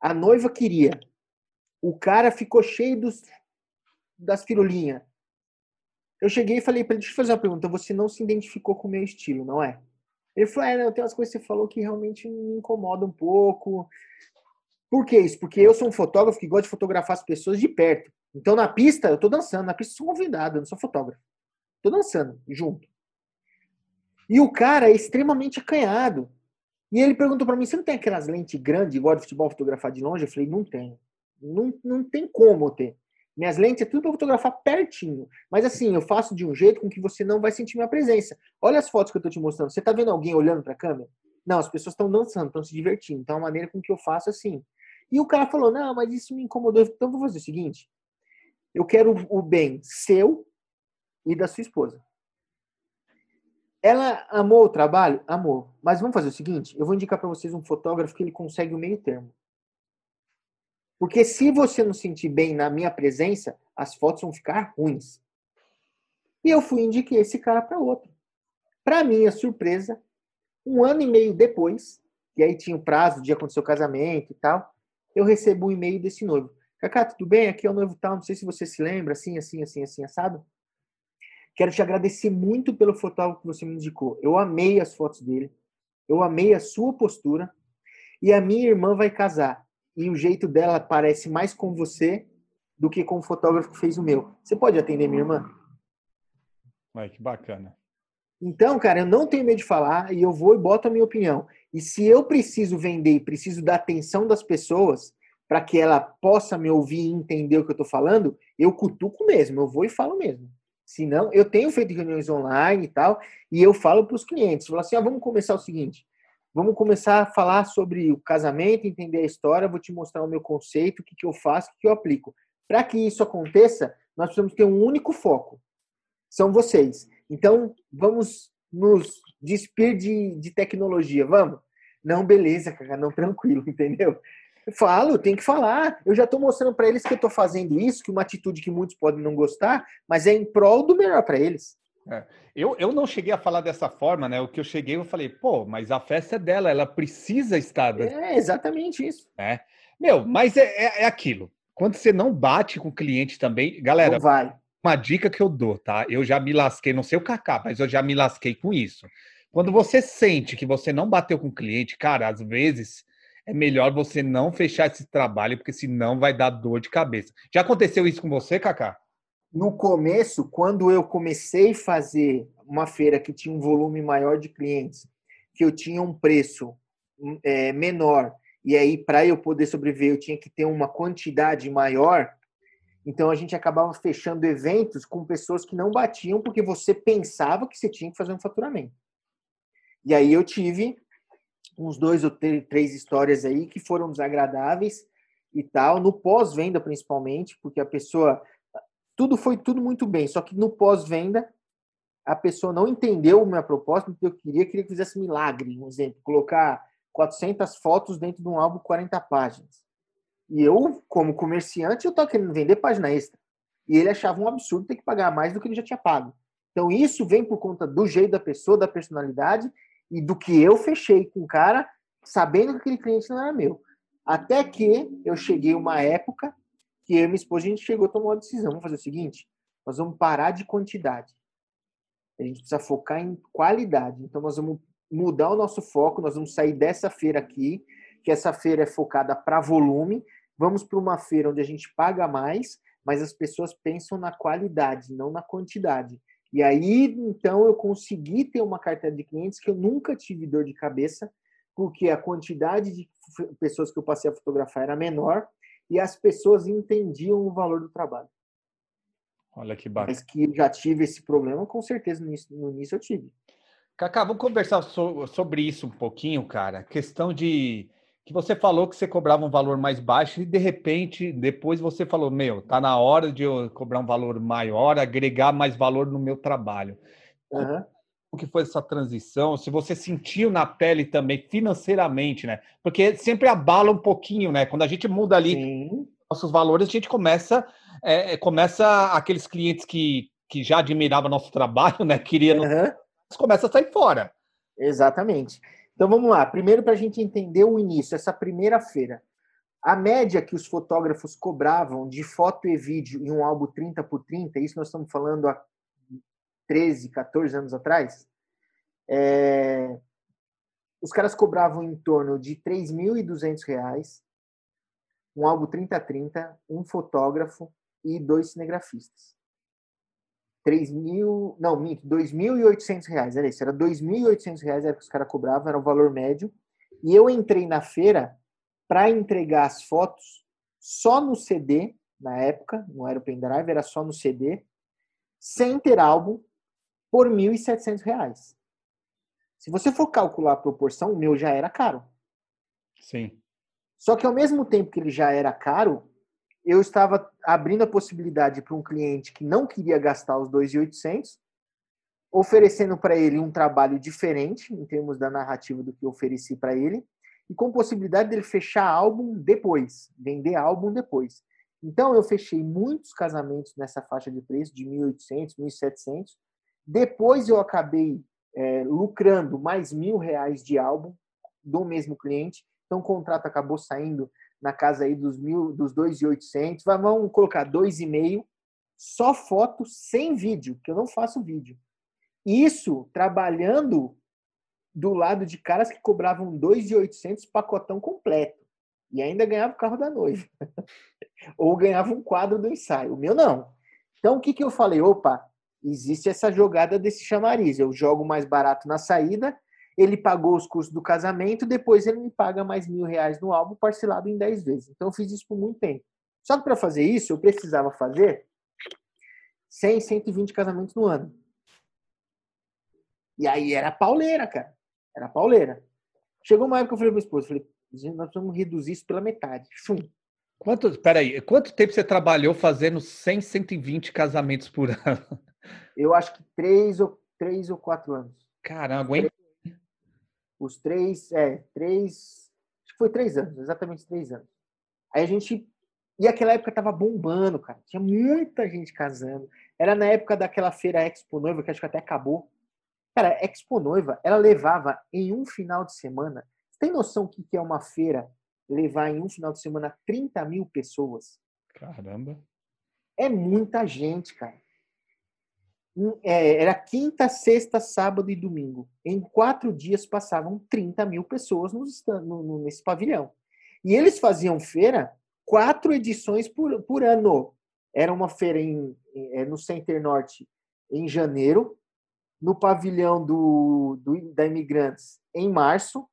[SPEAKER 3] A noiva queria. O cara ficou cheio dos, das firulinhas. Eu cheguei e falei para ele, deixa eu fazer uma pergunta. Você não se identificou com o meu estilo, não é? Ele falou, é, não, tem umas coisas que você falou que realmente me incomodam um pouco. Por que isso? Porque eu sou um fotógrafo que gosta de fotografar as pessoas de perto. Então, na pista, eu tô dançando. Na pista, eu sou convidado, eu não sou fotógrafo. Tô dançando, junto. E o cara é extremamente acanhado. E ele perguntou para mim: você não tem aquelas lentes grandes, igual de futebol, fotografar de longe? Eu falei: não tenho. Não, não tem como ter. Minhas lentes é tudo para fotografar pertinho. Mas assim, eu faço de um jeito com que você não vai sentir minha presença. Olha as fotos que eu estou te mostrando. Você está vendo alguém olhando para a câmera? Não, as pessoas estão dançando, estão se divertindo. Então, a maneira com que eu faço assim. E o cara falou: não, mas isso me incomodou. Então, vou fazer o seguinte: eu quero o bem seu e da sua esposa. Ela amou o trabalho? Amou. Mas vamos fazer o seguinte: eu vou indicar para vocês um fotógrafo que ele consegue o meio termo. Porque se você não sentir bem na minha presença, as fotos vão ficar ruins. E eu fui indicar esse cara para outro. Para minha surpresa, um ano e meio depois, e aí tinha o prazo de acontecer o casamento e tal, eu recebo um e-mail desse noivo. Cacá, tudo bem? Aqui é o noivo tal, não sei se você se lembra, assim, assim, assim, assim, assado. Quero te agradecer muito pelo fotógrafo que você me indicou. Eu amei as fotos dele. Eu amei a sua postura. E a minha irmã vai casar. E o jeito dela parece mais com você do que com o fotógrafo que fez o meu. Você pode atender minha irmã?
[SPEAKER 2] Ai, que bacana.
[SPEAKER 3] Então, cara, eu não tenho medo de falar e eu vou e boto a minha opinião. E se eu preciso vender e preciso da atenção das pessoas para que ela possa me ouvir e entender o que eu estou falando, eu cutuco mesmo, eu vou e falo mesmo. Se não, eu tenho feito reuniões online e tal, e eu falo para os clientes, falo assim, ah, vamos começar o seguinte, vamos começar a falar sobre o casamento, entender a história, vou te mostrar o meu conceito, o que, que eu faço, o que eu aplico. Para que isso aconteça, nós precisamos ter um único foco. São vocês. Então, vamos nos despir de, de tecnologia, vamos? Não, beleza, cara, não, tranquilo, entendeu? Eu falo, tem que falar. Eu já estou mostrando para eles que eu estou fazendo isso, que uma atitude que muitos podem não gostar, mas é em prol do melhor para eles.
[SPEAKER 2] É. Eu, eu não cheguei a falar dessa forma, né? O que eu cheguei, eu falei, pô, mas a festa é dela, ela precisa estar.
[SPEAKER 3] É exatamente isso.
[SPEAKER 2] É. Meu, mas é, é, é aquilo. Quando você não bate com o cliente também, galera,
[SPEAKER 3] não vai.
[SPEAKER 2] uma dica que eu dou, tá? Eu já me lasquei, não sei o Kaká, mas eu já me lasquei com isso. Quando você sente que você não bateu com o cliente, cara, às vezes é melhor você não fechar esse trabalho, porque senão vai dar dor de cabeça. Já aconteceu isso com você, Kaká?
[SPEAKER 3] No começo, quando eu comecei a fazer uma feira que tinha um volume maior de clientes, que eu tinha um preço é, menor, e aí para eu poder sobreviver eu tinha que ter uma quantidade maior, então a gente acabava fechando eventos com pessoas que não batiam porque você pensava que você tinha que fazer um faturamento. E aí eu tive uns dois ou três histórias aí que foram desagradáveis e tal, no pós-venda principalmente, porque a pessoa tudo foi tudo muito bem, só que no pós-venda a pessoa não entendeu a minha proposta, o que eu queria, queria que fizesse milagre, um exemplo, colocar 400 fotos dentro de um álbum 40 páginas. E eu, como comerciante, eu estava querendo vender página extra. E ele achava um absurdo ter que pagar mais do que ele já tinha pago. Então isso vem por conta do jeito da pessoa, da personalidade e do que eu fechei com o cara, sabendo que aquele cliente não era meu. Até que eu cheguei uma época que eu e minha esposa, a gente chegou a tomar uma decisão. Vamos fazer o seguinte, nós vamos parar de quantidade. A gente precisa focar em qualidade. Então, nós vamos mudar o nosso foco, nós vamos sair dessa feira aqui, que essa feira é focada para volume, vamos para uma feira onde a gente paga mais, mas as pessoas pensam na qualidade, não na quantidade. E aí, então, eu consegui ter uma carteira de clientes que eu nunca tive dor de cabeça, porque a quantidade de pessoas que eu passei a fotografar era menor e as pessoas entendiam o valor do trabalho.
[SPEAKER 2] Olha que bacana.
[SPEAKER 3] Mas que já tive esse problema, com certeza no início, no início eu tive.
[SPEAKER 2] Cacá, vamos conversar so, sobre isso um pouquinho, cara. Questão de que você falou que você cobrava um valor mais baixo e de repente depois você falou, meu, tá na hora de eu cobrar um valor maior, agregar mais valor no meu trabalho.
[SPEAKER 3] Aham.
[SPEAKER 2] Como que foi essa transição? Se você sentiu na pele também financeiramente, né? Porque sempre abala um pouquinho, né? Quando a gente muda ali
[SPEAKER 3] Sim.
[SPEAKER 2] nossos valores, a gente começa é, começa aqueles clientes que, que já admiravam nosso trabalho, né? Queria
[SPEAKER 3] Aham.
[SPEAKER 2] começa a sair fora.
[SPEAKER 3] Exatamente. Então vamos lá. Primeiro, para a gente entender o início, essa primeira feira. A média que os fotógrafos cobravam de foto e vídeo em um álbum 30 por 30, isso nós estamos falando há 13, 14 anos atrás, é, os caras cobravam em torno de 3.200 reais, um álbum 30 a 30, um fotógrafo e dois cinegrafistas. 3 mil, não, minto, 2.800 reais, era isso, era 2.800 reais era que os caras cobravam, era o valor médio, e eu entrei na feira para entregar as fotos só no CD, na época, não era o pendrive, era só no CD, sem ter álbum, por 1.700 reais. Se você for calcular a proporção, o meu já era caro.
[SPEAKER 2] Sim.
[SPEAKER 3] Só que ao mesmo tempo que ele já era caro, eu estava abrindo a possibilidade para um cliente que não queria gastar os 2.800, oferecendo para ele um trabalho diferente em termos da narrativa do que eu ofereci para ele, e com possibilidade dele fechar álbum depois, vender álbum depois. Então eu fechei muitos casamentos nessa faixa de preço de 1.800, 1.700. Depois eu acabei é, lucrando mais mil reais de álbum do mesmo cliente. Então o contrato acabou saindo na casa aí dos mil, dos 2.800. Vai- Vamos colocar dois e meio, só foto sem vídeo, que eu não faço vídeo. Isso trabalhando do lado de caras que cobravam 2.800 pacotão completo e ainda ganhava o carro da noiva. Ou ganhava um quadro do ensaio. O meu não. Então o que que eu falei? Opa, existe essa jogada desse chamariz. Eu jogo mais barato na saída, ele pagou os custos do casamento, depois ele me paga mais mil reais no álbum parcelado em 10 vezes. Então eu fiz isso por muito tempo. Só que para fazer isso, eu precisava fazer 100, 120 casamentos no ano. E aí era pauleira, cara. Era pauleira. Chegou uma época que eu falei para esposa, falei, nós vamos reduzir isso pela metade. Fum.
[SPEAKER 2] Quanto, peraí, quanto tempo você trabalhou fazendo 100, 120 casamentos por ano?
[SPEAKER 3] Eu acho que três ou, três ou quatro anos.
[SPEAKER 2] Caramba, hein?
[SPEAKER 3] Os três, é, três, acho que foi três anos, exatamente três anos. Aí a gente, e aquela época tava bombando, cara. Tinha muita gente casando. Era na época daquela feira Expo Noiva, que acho que até acabou. Cara, Expo Noiva, ela levava em um final de semana. Você tem noção que que é uma feira levar em um final de semana 30 mil pessoas?
[SPEAKER 2] Caramba.
[SPEAKER 3] É muita gente, cara. É, era quinta, sexta, sábado e domingo. Em quatro dias passavam 30 mil pessoas nos no- nesse pavilhão. E eles faziam feira quatro edições por, por ano. Era uma feira em, é, no Center Norte em janeiro, no pavilhão do, do- da Imigrantes em março.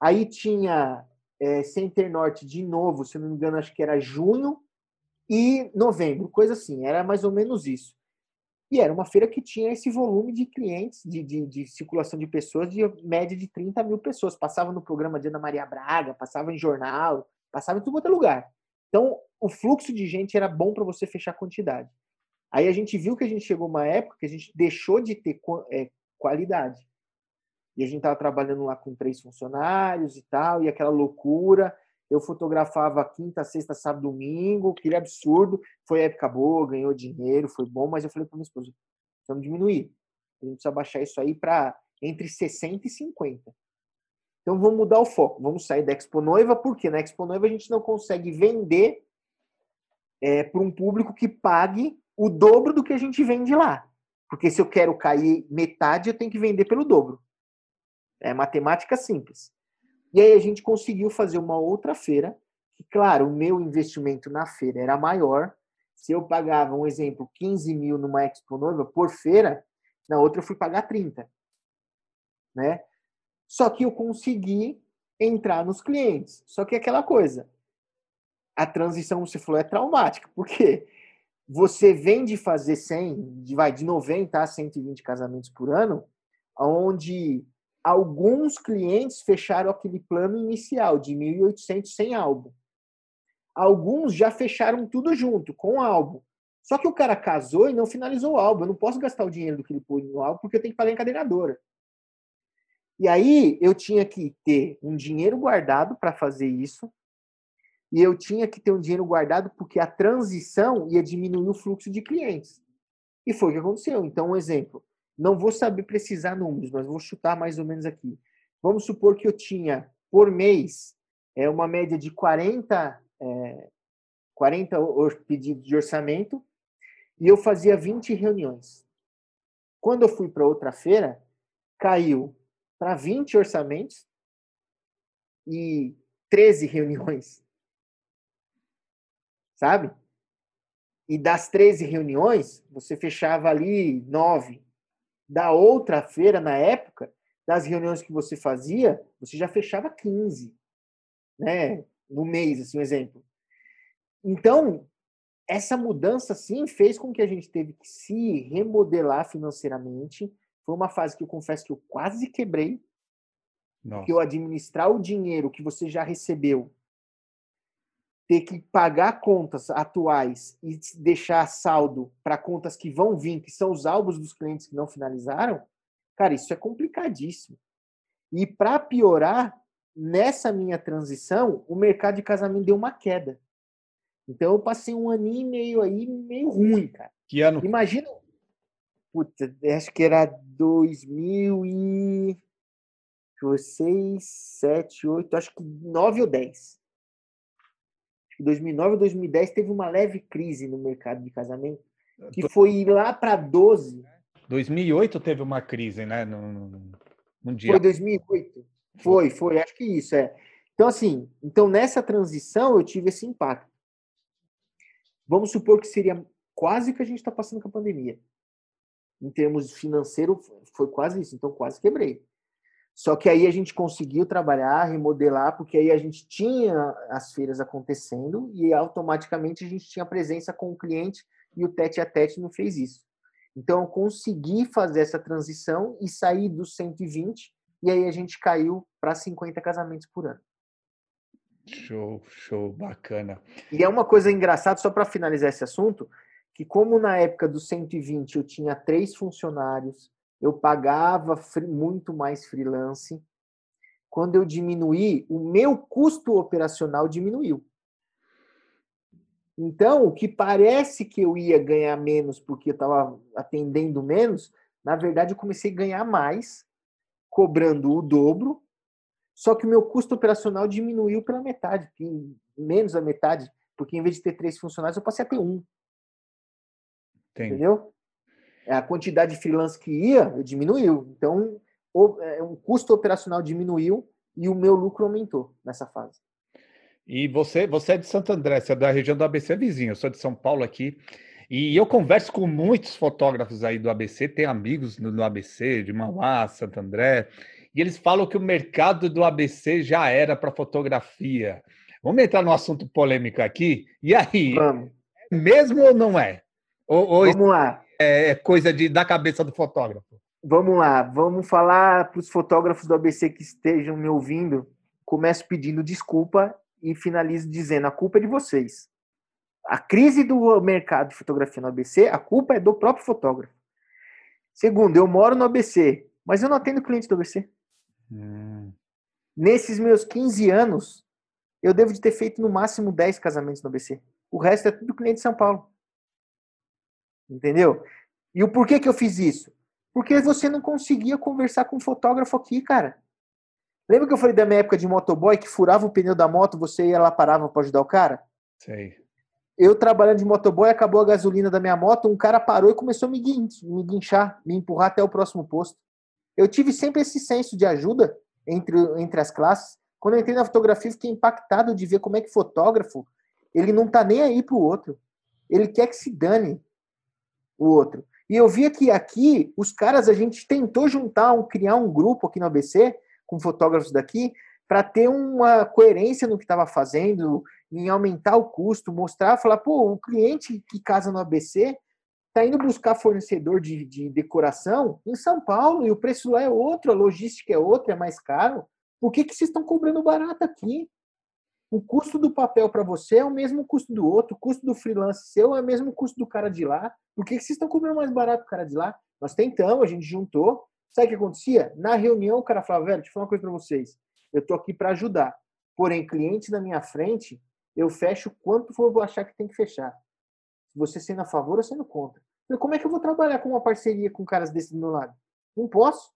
[SPEAKER 3] Aí tinha é, Center Norte de novo, se não me engano, acho que era junho e novembro, coisa assim. Era mais ou menos isso. E era uma feira que tinha esse volume de clientes, de, de, de circulação de pessoas, de média de 30 mil pessoas. Passava no programa de Ana Maria Braga, passava em jornal, passava em tudo quanto é lugar. Então, o fluxo de gente era bom para você fechar quantidade. Aí a gente viu que a gente chegou uma época que a gente deixou de ter é, qualidade. E a gente estava trabalhando lá com três funcionários e tal, e aquela loucura. Eu fotografava quinta, sexta, sábado, domingo, aquele absurdo. Foi época boa, ganhou dinheiro, foi bom, mas eu falei para minha esposa, vamos diminuir. A gente precisa baixar isso aí para entre 60 e 50. Então vamos mudar o foco, vamos sair da Expo Noiva, porque na Expo Noiva a gente não consegue vender para um público que pague o dobro do que a gente vende lá. Porque se eu quero cair metade, eu tenho que vender pelo dobro. É matemática simples. E aí a gente conseguiu fazer uma outra feira, que, claro, o meu investimento na feira era maior. Se eu pagava, um exemplo, 15 mil numa Expo Noiva por feira, na outra eu fui pagar 30. Né? Só que eu consegui entrar nos clientes. Só que é aquela coisa, a transição, você falou, é traumática. Por quê? Você vem de fazer 100, de, vai de 90 a 120 casamentos por ano, onde alguns clientes fecharam aquele plano inicial de 1.800 sem álbum. Alguns já fecharam tudo junto, com álbum. Só que o cara casou e não finalizou o álbum. Eu não posso gastar o dinheiro do que ele pôs no álbum porque eu tenho que pagar a encadernadora. E aí eu tinha que ter um dinheiro guardado para fazer isso. E eu tinha que ter um dinheiro guardado porque a transição ia diminuir o fluxo de clientes. E foi o que aconteceu. Então, um exemplo. Não vou saber precisar números, mas vou chutar mais ou menos aqui. Vamos supor que eu tinha, por mês, é uma média de 40, é, 40 pedidos de orçamento e eu fazia 20 reuniões. Quando eu fui para outra feira, caiu para 20 orçamentos e 13 reuniões. Sabe? E das 13 reuniões, você fechava ali nove. Da outra feira, na época, das reuniões que você fazia, você já fechava 15, né? No mês, assim, um exemplo. Então, essa mudança, sim, fez com que a gente teve que se remodelar financeiramente. Foi uma fase que eu confesso que eu quase quebrei. Nossa. Que eu administrar o dinheiro que você já recebeu, ter que pagar contas atuais e deixar saldo para contas que vão vir, que são os álbuns dos clientes que não finalizaram, cara, isso é complicadíssimo. E para piorar, nessa minha transição, o mercado de casamento deu uma queda. Então eu passei um aninho e meio aí meio ruim, cara.
[SPEAKER 2] Que ano?
[SPEAKER 3] Imagina. Puta, acho que era 2006, 7, 8, acho que 9 ou 10. Acho que 2009 ou 2010 teve uma leve crise no mercado de casamento, que foi lá para 12.
[SPEAKER 2] 2008 teve uma crise, né? No,
[SPEAKER 3] mundial. Foi 2008. Foi, foi, acho que isso é. Então assim, então nessa transição eu tive esse impacto. Vamos supor que seria quase que a gente está passando com a pandemia. Em termos financeiro, foi quase isso. Então, quase quebrei. Só que aí a gente conseguiu trabalhar, remodelar, porque aí a gente tinha as feiras acontecendo e automaticamente a gente tinha presença com o cliente e o tete a tete não fez isso. Então, eu consegui fazer essa transição e sair dos 120 e aí a gente caiu para 50 casamentos por ano.
[SPEAKER 2] Show, show, bacana.
[SPEAKER 3] E é uma coisa engraçada, só para finalizar esse assunto, que como na época dos 120 eu tinha três funcionários, eu pagava muito mais freelance, quando eu diminuí, o meu custo operacional diminuiu. Então, o que parece que eu ia ganhar menos porque eu estava atendendo menos, na verdade eu comecei a ganhar mais, cobrando o dobro só que o meu custo operacional diminuiu pela metade, menos da metade, porque em vez de ter três funcionários, eu passei a ter um. Entendi. Entendeu? A quantidade de freelance que ia, diminuiu. Então, o, é, o custo operacional diminuiu e o meu lucro aumentou nessa fase.
[SPEAKER 2] E você, você é de Santo André, você é da região do ABC vizinho, eu sou de São Paulo aqui. E eu converso com muitos fotógrafos aí do ABC, tem amigos no, no ABC, de Mauá, Santo André, e eles falam que o mercado do ABC já era para fotografia. Vamos entrar no assunto polêmico aqui. E aí, Vamos. É mesmo ou não é? Ou, ou
[SPEAKER 3] Vamos lá.
[SPEAKER 2] É coisa de, da cabeça do fotógrafo?
[SPEAKER 3] Vamos lá. Vamos falar para os fotógrafos do ABC que estejam me ouvindo. Começo pedindo desculpa e finalizo dizendo: a culpa é de vocês. A crise do mercado de fotografia no ABC, a culpa é do próprio fotógrafo. Segundo, eu moro no ABC, mas eu não atendo clientes do ABC. Hum. Nesses meus 15 anos, eu devo de ter feito no máximo 10 casamentos no ABC. O resto é tudo cliente de São Paulo. Entendeu? E o porquê que eu fiz isso? Porque você não conseguia conversar com um fotógrafo aqui, cara. Lembra que eu falei da minha época de motoboy que furava o pneu da moto, você ia lá parava para ajudar o cara?
[SPEAKER 2] Sei.
[SPEAKER 3] Eu trabalhando de motoboy, acabou a gasolina da minha moto, um cara parou e começou a me, me guinchar, me empurrar até o próximo posto. Eu tive sempre esse senso de ajuda entre, entre as classes. Quando eu entrei na fotografia, fiquei impactado de ver como é que fotógrafo, ele não tá nem aí pro outro. Ele quer que se dane o outro. E eu via que aqui, os caras, a gente tentou juntar, um, criar um grupo aqui no ABC, com fotógrafos daqui, para ter uma coerência no que estava fazendo, em aumentar o custo, mostrar, falar, pô, o cliente que casa no ABC tá indo buscar fornecedor de, de decoração em São Paulo e o preço lá é outro, a logística é outra, é mais caro. Por que, que vocês estão cobrando barato aqui? O custo do papel para você é o mesmo custo do outro, o custo do freelance seu é o mesmo custo do cara de lá. Por que, vocês estão cobrando mais barato do cara de lá? Nós tentamos, a gente juntou. Sabe o que acontecia? Na reunião, o cara falava, velho, deixa eu falar uma coisa para vocês. Eu tô aqui para ajudar. Porém, clientes na minha frente, eu fecho quanto for eu achar que tem que fechar. Você sendo a favor ou sendo contra. Como é que eu vou trabalhar com uma parceria com caras desse do meu lado? Não posso.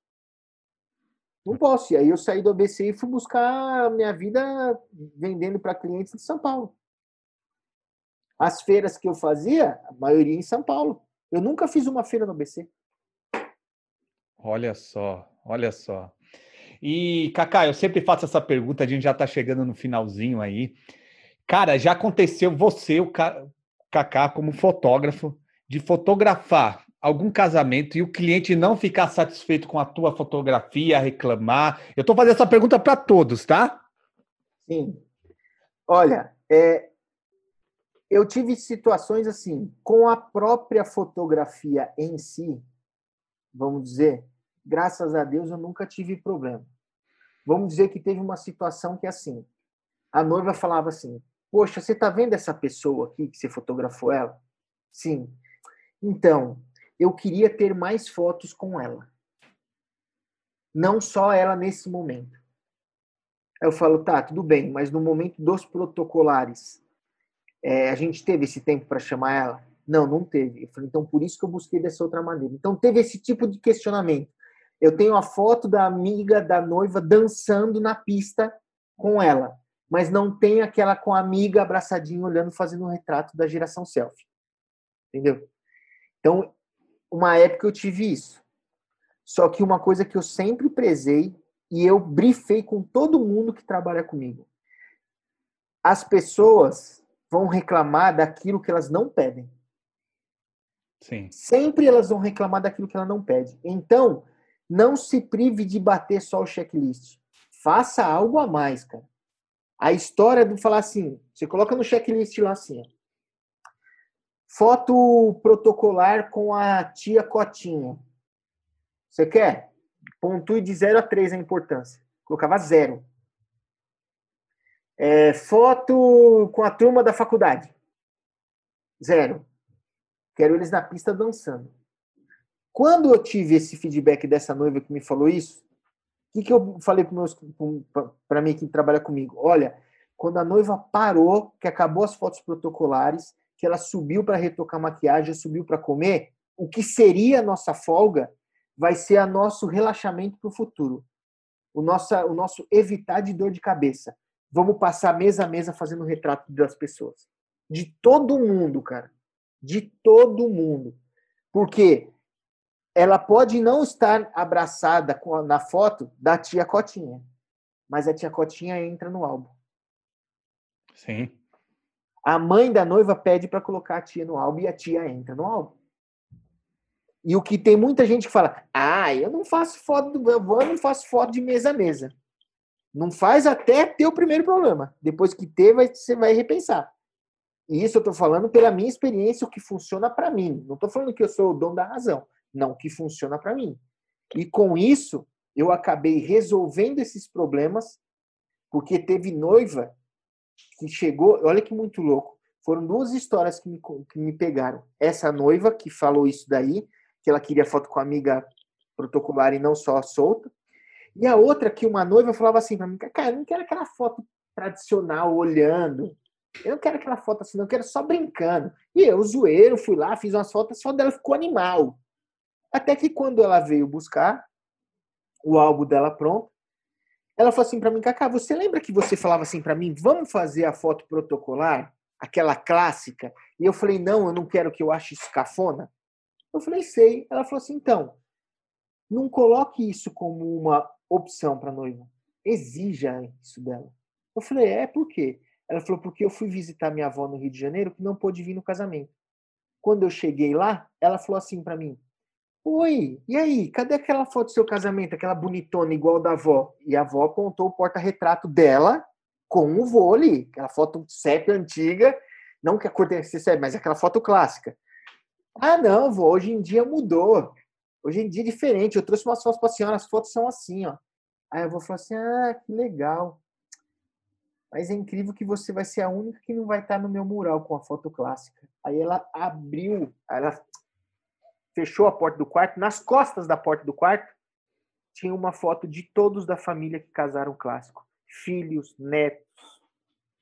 [SPEAKER 3] Não posso. E aí eu saí do ABC e fui buscar a minha vida vendendo para clientes de São Paulo. As feiras que eu fazia, a maioria em São Paulo. Eu nunca fiz uma feira no ABC.
[SPEAKER 2] Olha só, olha só. E, Cacá, eu sempre faço essa pergunta, a gente já está chegando no finalzinho aí. Cara, já aconteceu você, o Cacá, como fotógrafo, de fotografar algum casamento e o cliente não ficar satisfeito com a tua fotografia, reclamar? Eu estou fazendo essa pergunta para todos, tá?
[SPEAKER 3] Sim. Olha, é, eu tive situações assim, com a própria fotografia em si, vamos dizer, graças a Deus eu nunca tive problema. Vamos dizer que teve uma situação que assim, a noiva falava assim, poxa, você tá vendo essa pessoa aqui que você fotografou ela? Sim. Então, eu queria ter mais fotos com ela. Não só ela nesse momento. Eu falo, tá, tudo bem, mas no momento dos protocolares, é, a gente teve esse tempo para chamar ela? Não, não teve. Eu falei, então por isso que eu busquei dessa outra maneira. Então teve esse tipo de questionamento. Eu tenho a foto da amiga da noiva dançando na pista com ela, mas não tem aquela com a amiga abraçadinha olhando fazendo um retrato da geração selfie. Entendeu? Então, uma época eu tive isso. Só que uma coisa que eu sempre prezei e eu brifei com todo mundo que trabalha comigo. As pessoas vão reclamar daquilo que elas não pedem.
[SPEAKER 2] Sim.
[SPEAKER 3] Sempre elas vão reclamar daquilo que ela não pede. Então, não se prive de bater só o checklist. Faça algo a mais, cara. A história do falar assim, você coloca no checklist lá assim, ó. Foto protocolar com a tia Cotinha. Você quer? Pontue de 0 a 3 a importância. Colocava zero. É, foto com a turma da faculdade. Zero. Quero eles na pista dançando. Quando eu tive esse feedback dessa noiva que me falou isso, o que, que eu falei para mim que trabalha comigo? Olha, quando a noiva parou, que acabou as fotos protocolares, que ela subiu para retocar maquiagem, subiu para comer, o que seria a nossa folga vai ser a nosso relaxamento para o futuro. O nosso, o nosso evitar de dor de cabeça. Vamos passar mesa a mesa fazendo retrato das pessoas. De todo mundo, cara. De todo mundo. Porque ela pode não estar abraçada na foto da tia Cotinha, mas a tia Cotinha entra no álbum.
[SPEAKER 2] Sim.
[SPEAKER 3] A mãe da noiva pede para colocar a tia no álbum e a tia entra no álbum. E o que tem muita gente que fala: "Ah, eu não faço foto do eu não faço foto de mesa a mesa". Não faz até ter o primeiro problema. Depois que ter, vai, você vai repensar. E isso eu estou falando pela minha experiência, o que funciona para mim. Não estou falando que eu sou o dono da razão. Não, o que funciona para mim. E com isso, eu acabei resolvendo esses problemas, porque teve noiva que chegou. Olha que muito louco. Foram duas histórias que me, que me pegaram. Essa noiva que falou isso daí, que ela queria foto com a amiga protocolar e não só solta. E a outra que uma noiva falava assim para mim, cara, eu não quero aquela foto tradicional olhando. Eu não quero aquela foto assim, não, eu quero só brincando. E eu, zoeiro, fui lá, fiz umas fotos, só dela ficou animal. Até que quando ela veio buscar o álbum dela pronto, ela falou assim para mim, Cacá, você lembra que você falava assim para mim, vamos fazer a foto protocolar, aquela clássica? E eu falei, não, eu não quero que eu ache isso cafona. Eu falei, sei. Ela falou assim, então, não coloque isso como uma opção para noiva. Exija isso dela. Eu falei, é, por quê? Ela falou, porque eu fui visitar minha avó no Rio de Janeiro que não pôde vir no casamento. Quando eu cheguei lá, ela falou assim para mim, Oi, e aí, cadê aquela foto do seu casamento, aquela bonitona igual da avó? E a avó apontou o porta-retrato dela com o vô ali, aquela foto sépia antiga, não que a cor ser sépia, mas aquela foto clássica. Ah, não, vô, hoje em dia mudou. Hoje em dia é diferente. Eu trouxe umas fotos para a senhora, as fotos são assim, ó. Aí eu vou falar assim: ah, que legal. Mas é incrível que você vai ser a única que não vai estar no meu mural com a foto clássica. Aí ela abriu, ela fechou a porta do quarto. Nas costas da porta do quarto tinha uma foto de todos da família que casaram clássico. Filhos, netos,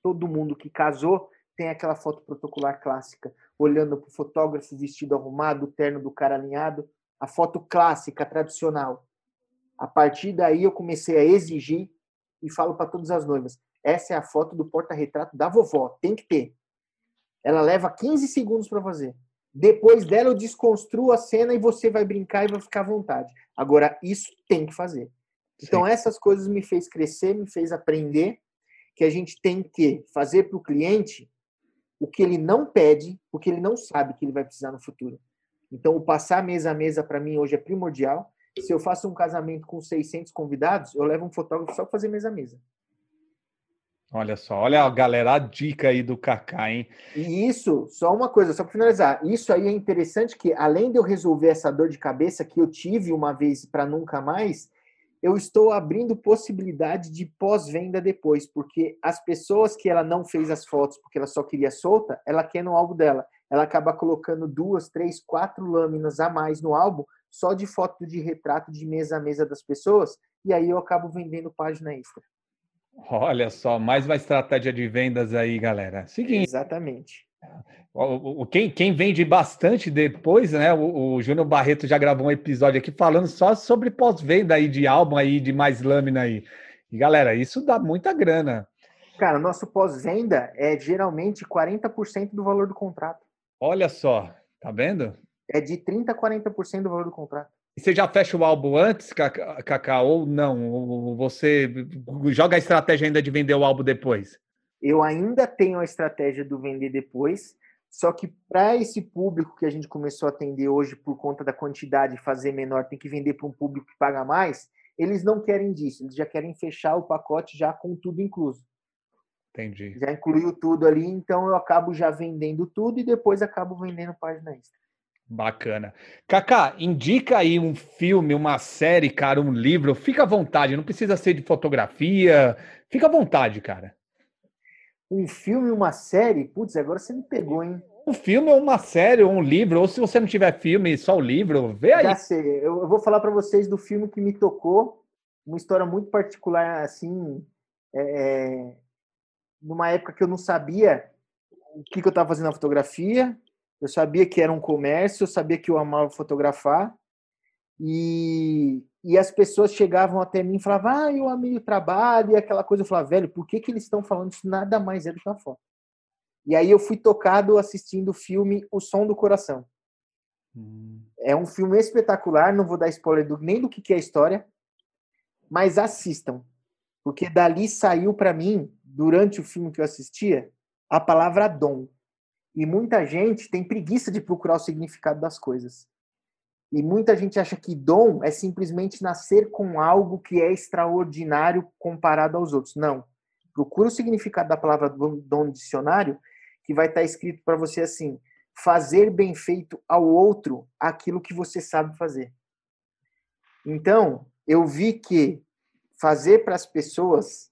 [SPEAKER 3] todo mundo que casou tem aquela foto protocolar clássica, olhando para o fotógrafo vestido arrumado, o terno do cara alinhado, a foto clássica, tradicional. A partir daí eu comecei a exigir e falo para todas as noivas: essa é a foto do porta-retrato da vovó, tem que ter. Ela leva 15 segundos para fazer. Depois dela eu desconstruo a cena e você vai brincar e vai ficar à vontade. Agora isso tem que fazer. Então
[SPEAKER 2] Sim.
[SPEAKER 3] essas coisas me fez crescer, me fez aprender que a gente tem que fazer para o cliente o que ele não pede, porque ele não sabe que ele vai precisar no futuro. Então, o passar mesa a mesa para mim hoje é primordial. Se eu faço um casamento com 600 convidados, eu levo um fotógrafo só para fazer mesa a mesa.
[SPEAKER 2] Olha só, olha, galera, a dica aí do Kaká, hein?
[SPEAKER 3] E isso, só uma coisa, só para finalizar, isso aí é interessante que além de eu resolver essa dor de cabeça que eu tive uma vez para nunca mais, eu estou abrindo possibilidade de pós-venda depois, porque as pessoas que ela não fez as fotos porque ela só queria solta, ela quer no álbum dela. Ela acaba colocando duas, três, quatro lâminas a mais no álbum, só de foto de retrato de mesa a mesa das pessoas, e aí eu acabo vendendo página extra.
[SPEAKER 2] Olha só, mais uma estratégia de vendas aí, galera. Seguinte,
[SPEAKER 3] Exatamente.
[SPEAKER 2] o, o- quem, quem vende bastante depois, né? O, o Júnior Barreto já gravou um episódio aqui falando só sobre pós-venda aí de álbum aí, de mais lâmina aí. E galera, isso dá muita grana.
[SPEAKER 3] Cara, nosso pós-venda é geralmente 40% do valor do contrato.
[SPEAKER 2] Olha só, tá vendo?
[SPEAKER 3] É de 30% a 40% do valor do contrato.
[SPEAKER 2] E você já fecha o álbum antes, Cacá, ou não? Ou Você joga a estratégia ainda de vender o álbum depois?
[SPEAKER 3] Eu ainda tenho a estratégia do vender depois, só que para esse público que a gente começou a atender hoje por conta da quantidade e fazer menor, tem que vender para um público que paga mais, eles não querem disso, eles já querem fechar o pacote já com tudo incluso.
[SPEAKER 2] Entendi.
[SPEAKER 3] Já incluiu tudo ali, então eu acabo já vendendo tudo e depois acabo vendendo página extra.
[SPEAKER 2] Bacana. Kaká, indica aí um filme, uma série, cara, um livro. Fica à vontade, não precisa ser de fotografia. Fica à vontade, cara.
[SPEAKER 3] Um filme, uma série, putz, agora você me pegou, hein?
[SPEAKER 2] Um filme ou uma série ou um livro, ou se você não tiver filme, só o livro, vê aí.
[SPEAKER 3] Já sei, eu vou falar para vocês do filme que me tocou, uma história muito particular, assim, é, numa época que eu não sabia o que, que eu estava fazendo na fotografia, eu sabia que era um comércio, eu sabia que eu amava fotografar, e, e as pessoas chegavam até mim e falavam, ah, eu amei o trabalho, e aquela coisa, eu falava, velho, por que, que eles estão falando isso? Nada mais é do que uma foto. E aí eu fui tocado assistindo o filme O Som do Coração.
[SPEAKER 2] Hum,
[SPEAKER 3] É um filme espetacular, não vou dar spoiler do- nem do que, que é a história, mas assistam. Porque dali saiu para mim, durante o filme que eu assistia, a palavra dom. E muita gente tem preguiça de procurar o significado das coisas. E muita gente acha que dom é simplesmente nascer com algo que é extraordinário comparado aos outros. Não. Procura o significado da palavra dom no dicionário, que vai estar escrito para você assim: fazer bem feito ao outro aquilo que você sabe fazer. Então, eu vi que fazer para as pessoas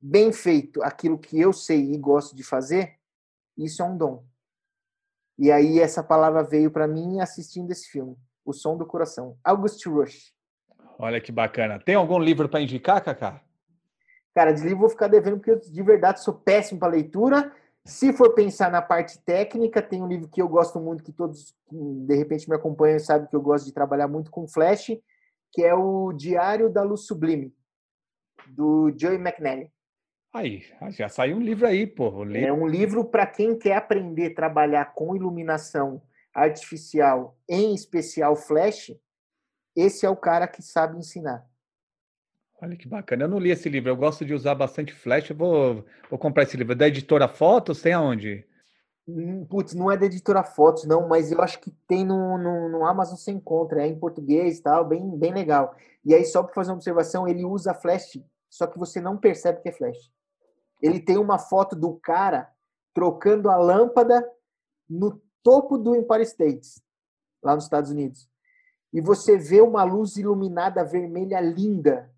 [SPEAKER 3] bem feito aquilo que eu sei e gosto de fazer, isso é um dom. E aí essa palavra veio para mim assistindo esse filme, O Som do Coração, August Rush.
[SPEAKER 2] olha que bacana. Tem algum livro para indicar, Kaká?
[SPEAKER 3] Cara, de livro vou ficar devendo porque eu de verdade sou péssimo para leitura. Se for pensar na parte técnica, tem um livro que eu gosto muito, que todos de repente me acompanham sabem que eu gosto de trabalhar muito com flash, que é o Diário da Luz Sublime, do Joey McNally.
[SPEAKER 2] Aí, já saiu um livro aí, pô. Livro-
[SPEAKER 3] É um livro para quem quer aprender a trabalhar com iluminação artificial, em especial flash. Esse é o cara que sabe ensinar.
[SPEAKER 2] Olha que bacana. Eu não li esse livro. Eu gosto de usar bastante flash. Eu vou, vou comprar esse livro. Da editora Fotos, tem aonde?
[SPEAKER 3] Hum, Putz, não é da editora Fotos, não, mas eu acho que tem no, no, no Amazon você encontra, é em português e tal, bem, bem legal. E aí, só para fazer uma observação, ele usa flash, só que você não percebe que é flash. Ele tem uma foto do cara trocando a lâmpada no topo do Empire State. lá nos Estados Unidos. E você vê uma luz iluminada vermelha linda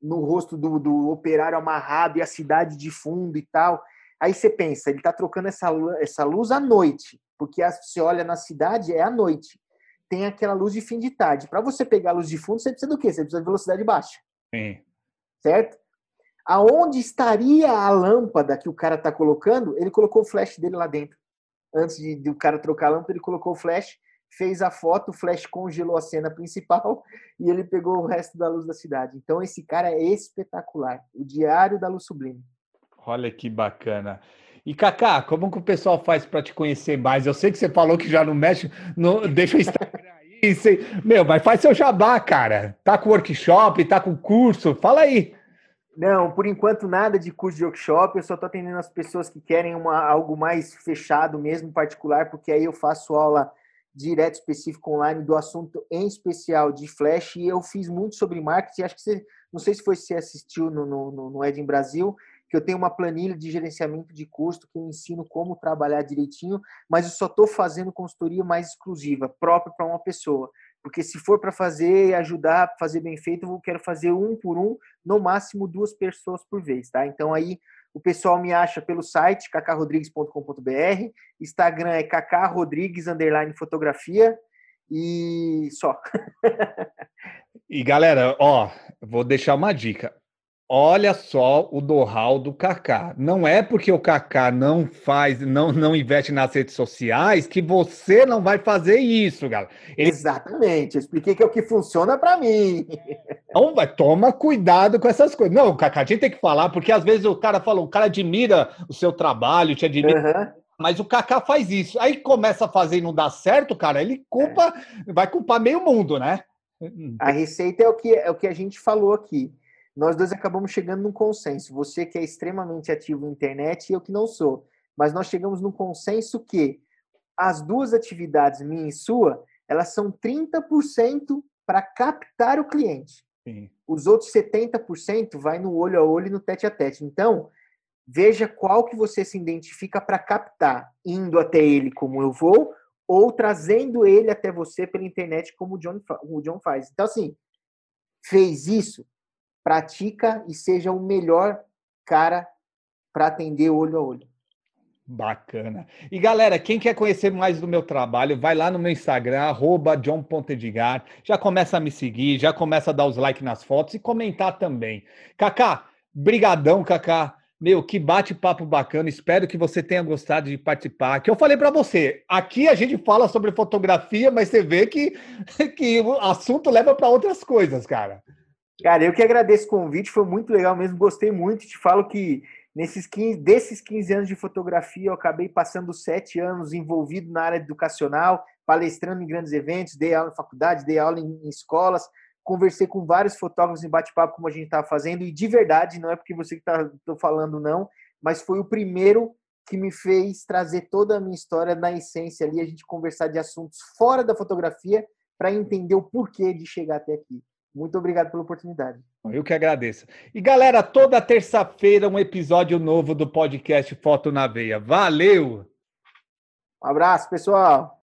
[SPEAKER 3] no rosto do, do operário amarrado e a cidade de fundo e tal. Aí você pensa, ele está trocando essa, essa luz à noite, porque você olha na cidade, é à noite. Tem aquela luz de fim de tarde. Para você pegar a luz de fundo, você precisa do quê? Você precisa de velocidade baixa.
[SPEAKER 2] Sim.
[SPEAKER 3] Certo? Aonde estaria a lâmpada que o cara está colocando? Ele colocou o flash dele lá dentro. Antes de, de o cara trocar a lâmpada, ele colocou o flash, fez a foto, o flash congelou a cena principal e ele pegou o resto da luz da cidade. Então esse cara é espetacular. O Diário da Luz Sublime.
[SPEAKER 2] Olha que bacana. E Kaká, como que o pessoal faz para te conhecer mais? Eu sei que você falou que já não mexe, no, deixa o Instagram aí. Você, meu, mas faz seu jabá, cara. Tá com workshop, tá com curso, fala aí.
[SPEAKER 3] Não, por enquanto nada de curso de workshop, eu só estou atendendo as pessoas que querem uma, algo mais fechado mesmo, particular, porque aí eu faço aula direto específico online do assunto em especial de Flash e eu fiz muito sobre marketing, acho que você, não sei se foi se assistiu no, no, no Brasil, que eu tenho uma planilha de gerenciamento de custo que eu ensino como trabalhar direitinho, mas eu só estou fazendo consultoria mais exclusiva, própria para uma pessoa. Porque se for para fazer e ajudar, fazer bem feito, eu quero fazer um por um, no máximo duas pessoas por vez, tá? Então aí o pessoal me acha pelo site cacarrodrigues.com.br, Instagram é cacarrodrigues underline fotografia e só.
[SPEAKER 2] e galera, ó, vou deixar uma dica. Olha só o know-how do Kaká. Não é porque o Kaká não faz, não, não investe nas redes sociais que você não vai fazer isso, galera.
[SPEAKER 3] Ele... Exatamente. Eu expliquei que é o que funciona para mim.
[SPEAKER 2] Então, vai, toma cuidado com essas coisas. Não, Kaká, a gente tem que falar, porque às vezes o cara fala, o cara admira o seu trabalho, te admira. Uhum. Mas o Kaká faz isso. Aí começa a fazer e não dá certo, cara, ele culpa, é. vai culpar meio mundo, né?
[SPEAKER 3] A receita é o que, é o que a gente falou aqui nós dois acabamos chegando num consenso. Você que é extremamente ativo na internet e eu que não sou. Mas nós chegamos num consenso que as duas atividades, minha e sua, elas são 30% para captar o cliente. Sim. Os outros 70% vai no olho a olho e no tete a tete. Então, veja qual que você se identifica para captar, indo até ele como eu vou, ou trazendo ele até você pela internet como o John, o John faz. Então, assim, fez isso, pratica e seja o melhor cara para atender olho a olho.
[SPEAKER 2] Bacana. E galera, quem quer conhecer mais do meu trabalho, vai lá no meu Instagram, john.edgar, já começa a me seguir, já começa a dar os likes nas fotos e comentar também. Kaká, brigadão, Kaká. Meu, que bate-papo bacana. Espero que você tenha gostado de participar. Que eu falei para você, aqui a gente fala sobre fotografia, mas você vê que, que o assunto leva para outras coisas, cara.
[SPEAKER 3] Cara, eu que agradeço o convite, foi muito legal mesmo, gostei muito. Te falo que nesses 15, desses 15 anos de fotografia, eu acabei passando sete anos envolvido na área educacional, palestrando em grandes eventos, dei aula em faculdade, dei aula em, em escolas, conversei com vários fotógrafos em bate-papo, como a gente estava fazendo, e de verdade, não é porque você que está falando, não, mas foi o primeiro que me fez trazer toda a minha história na essência ali, a gente conversar de assuntos fora da fotografia para entender o porquê de chegar até aqui. Muito obrigado pela oportunidade.
[SPEAKER 2] Eu que agradeço. E galera, toda terça-feira um episódio novo do podcast Foto na Veia. Valeu!
[SPEAKER 3] Um abraço, pessoal!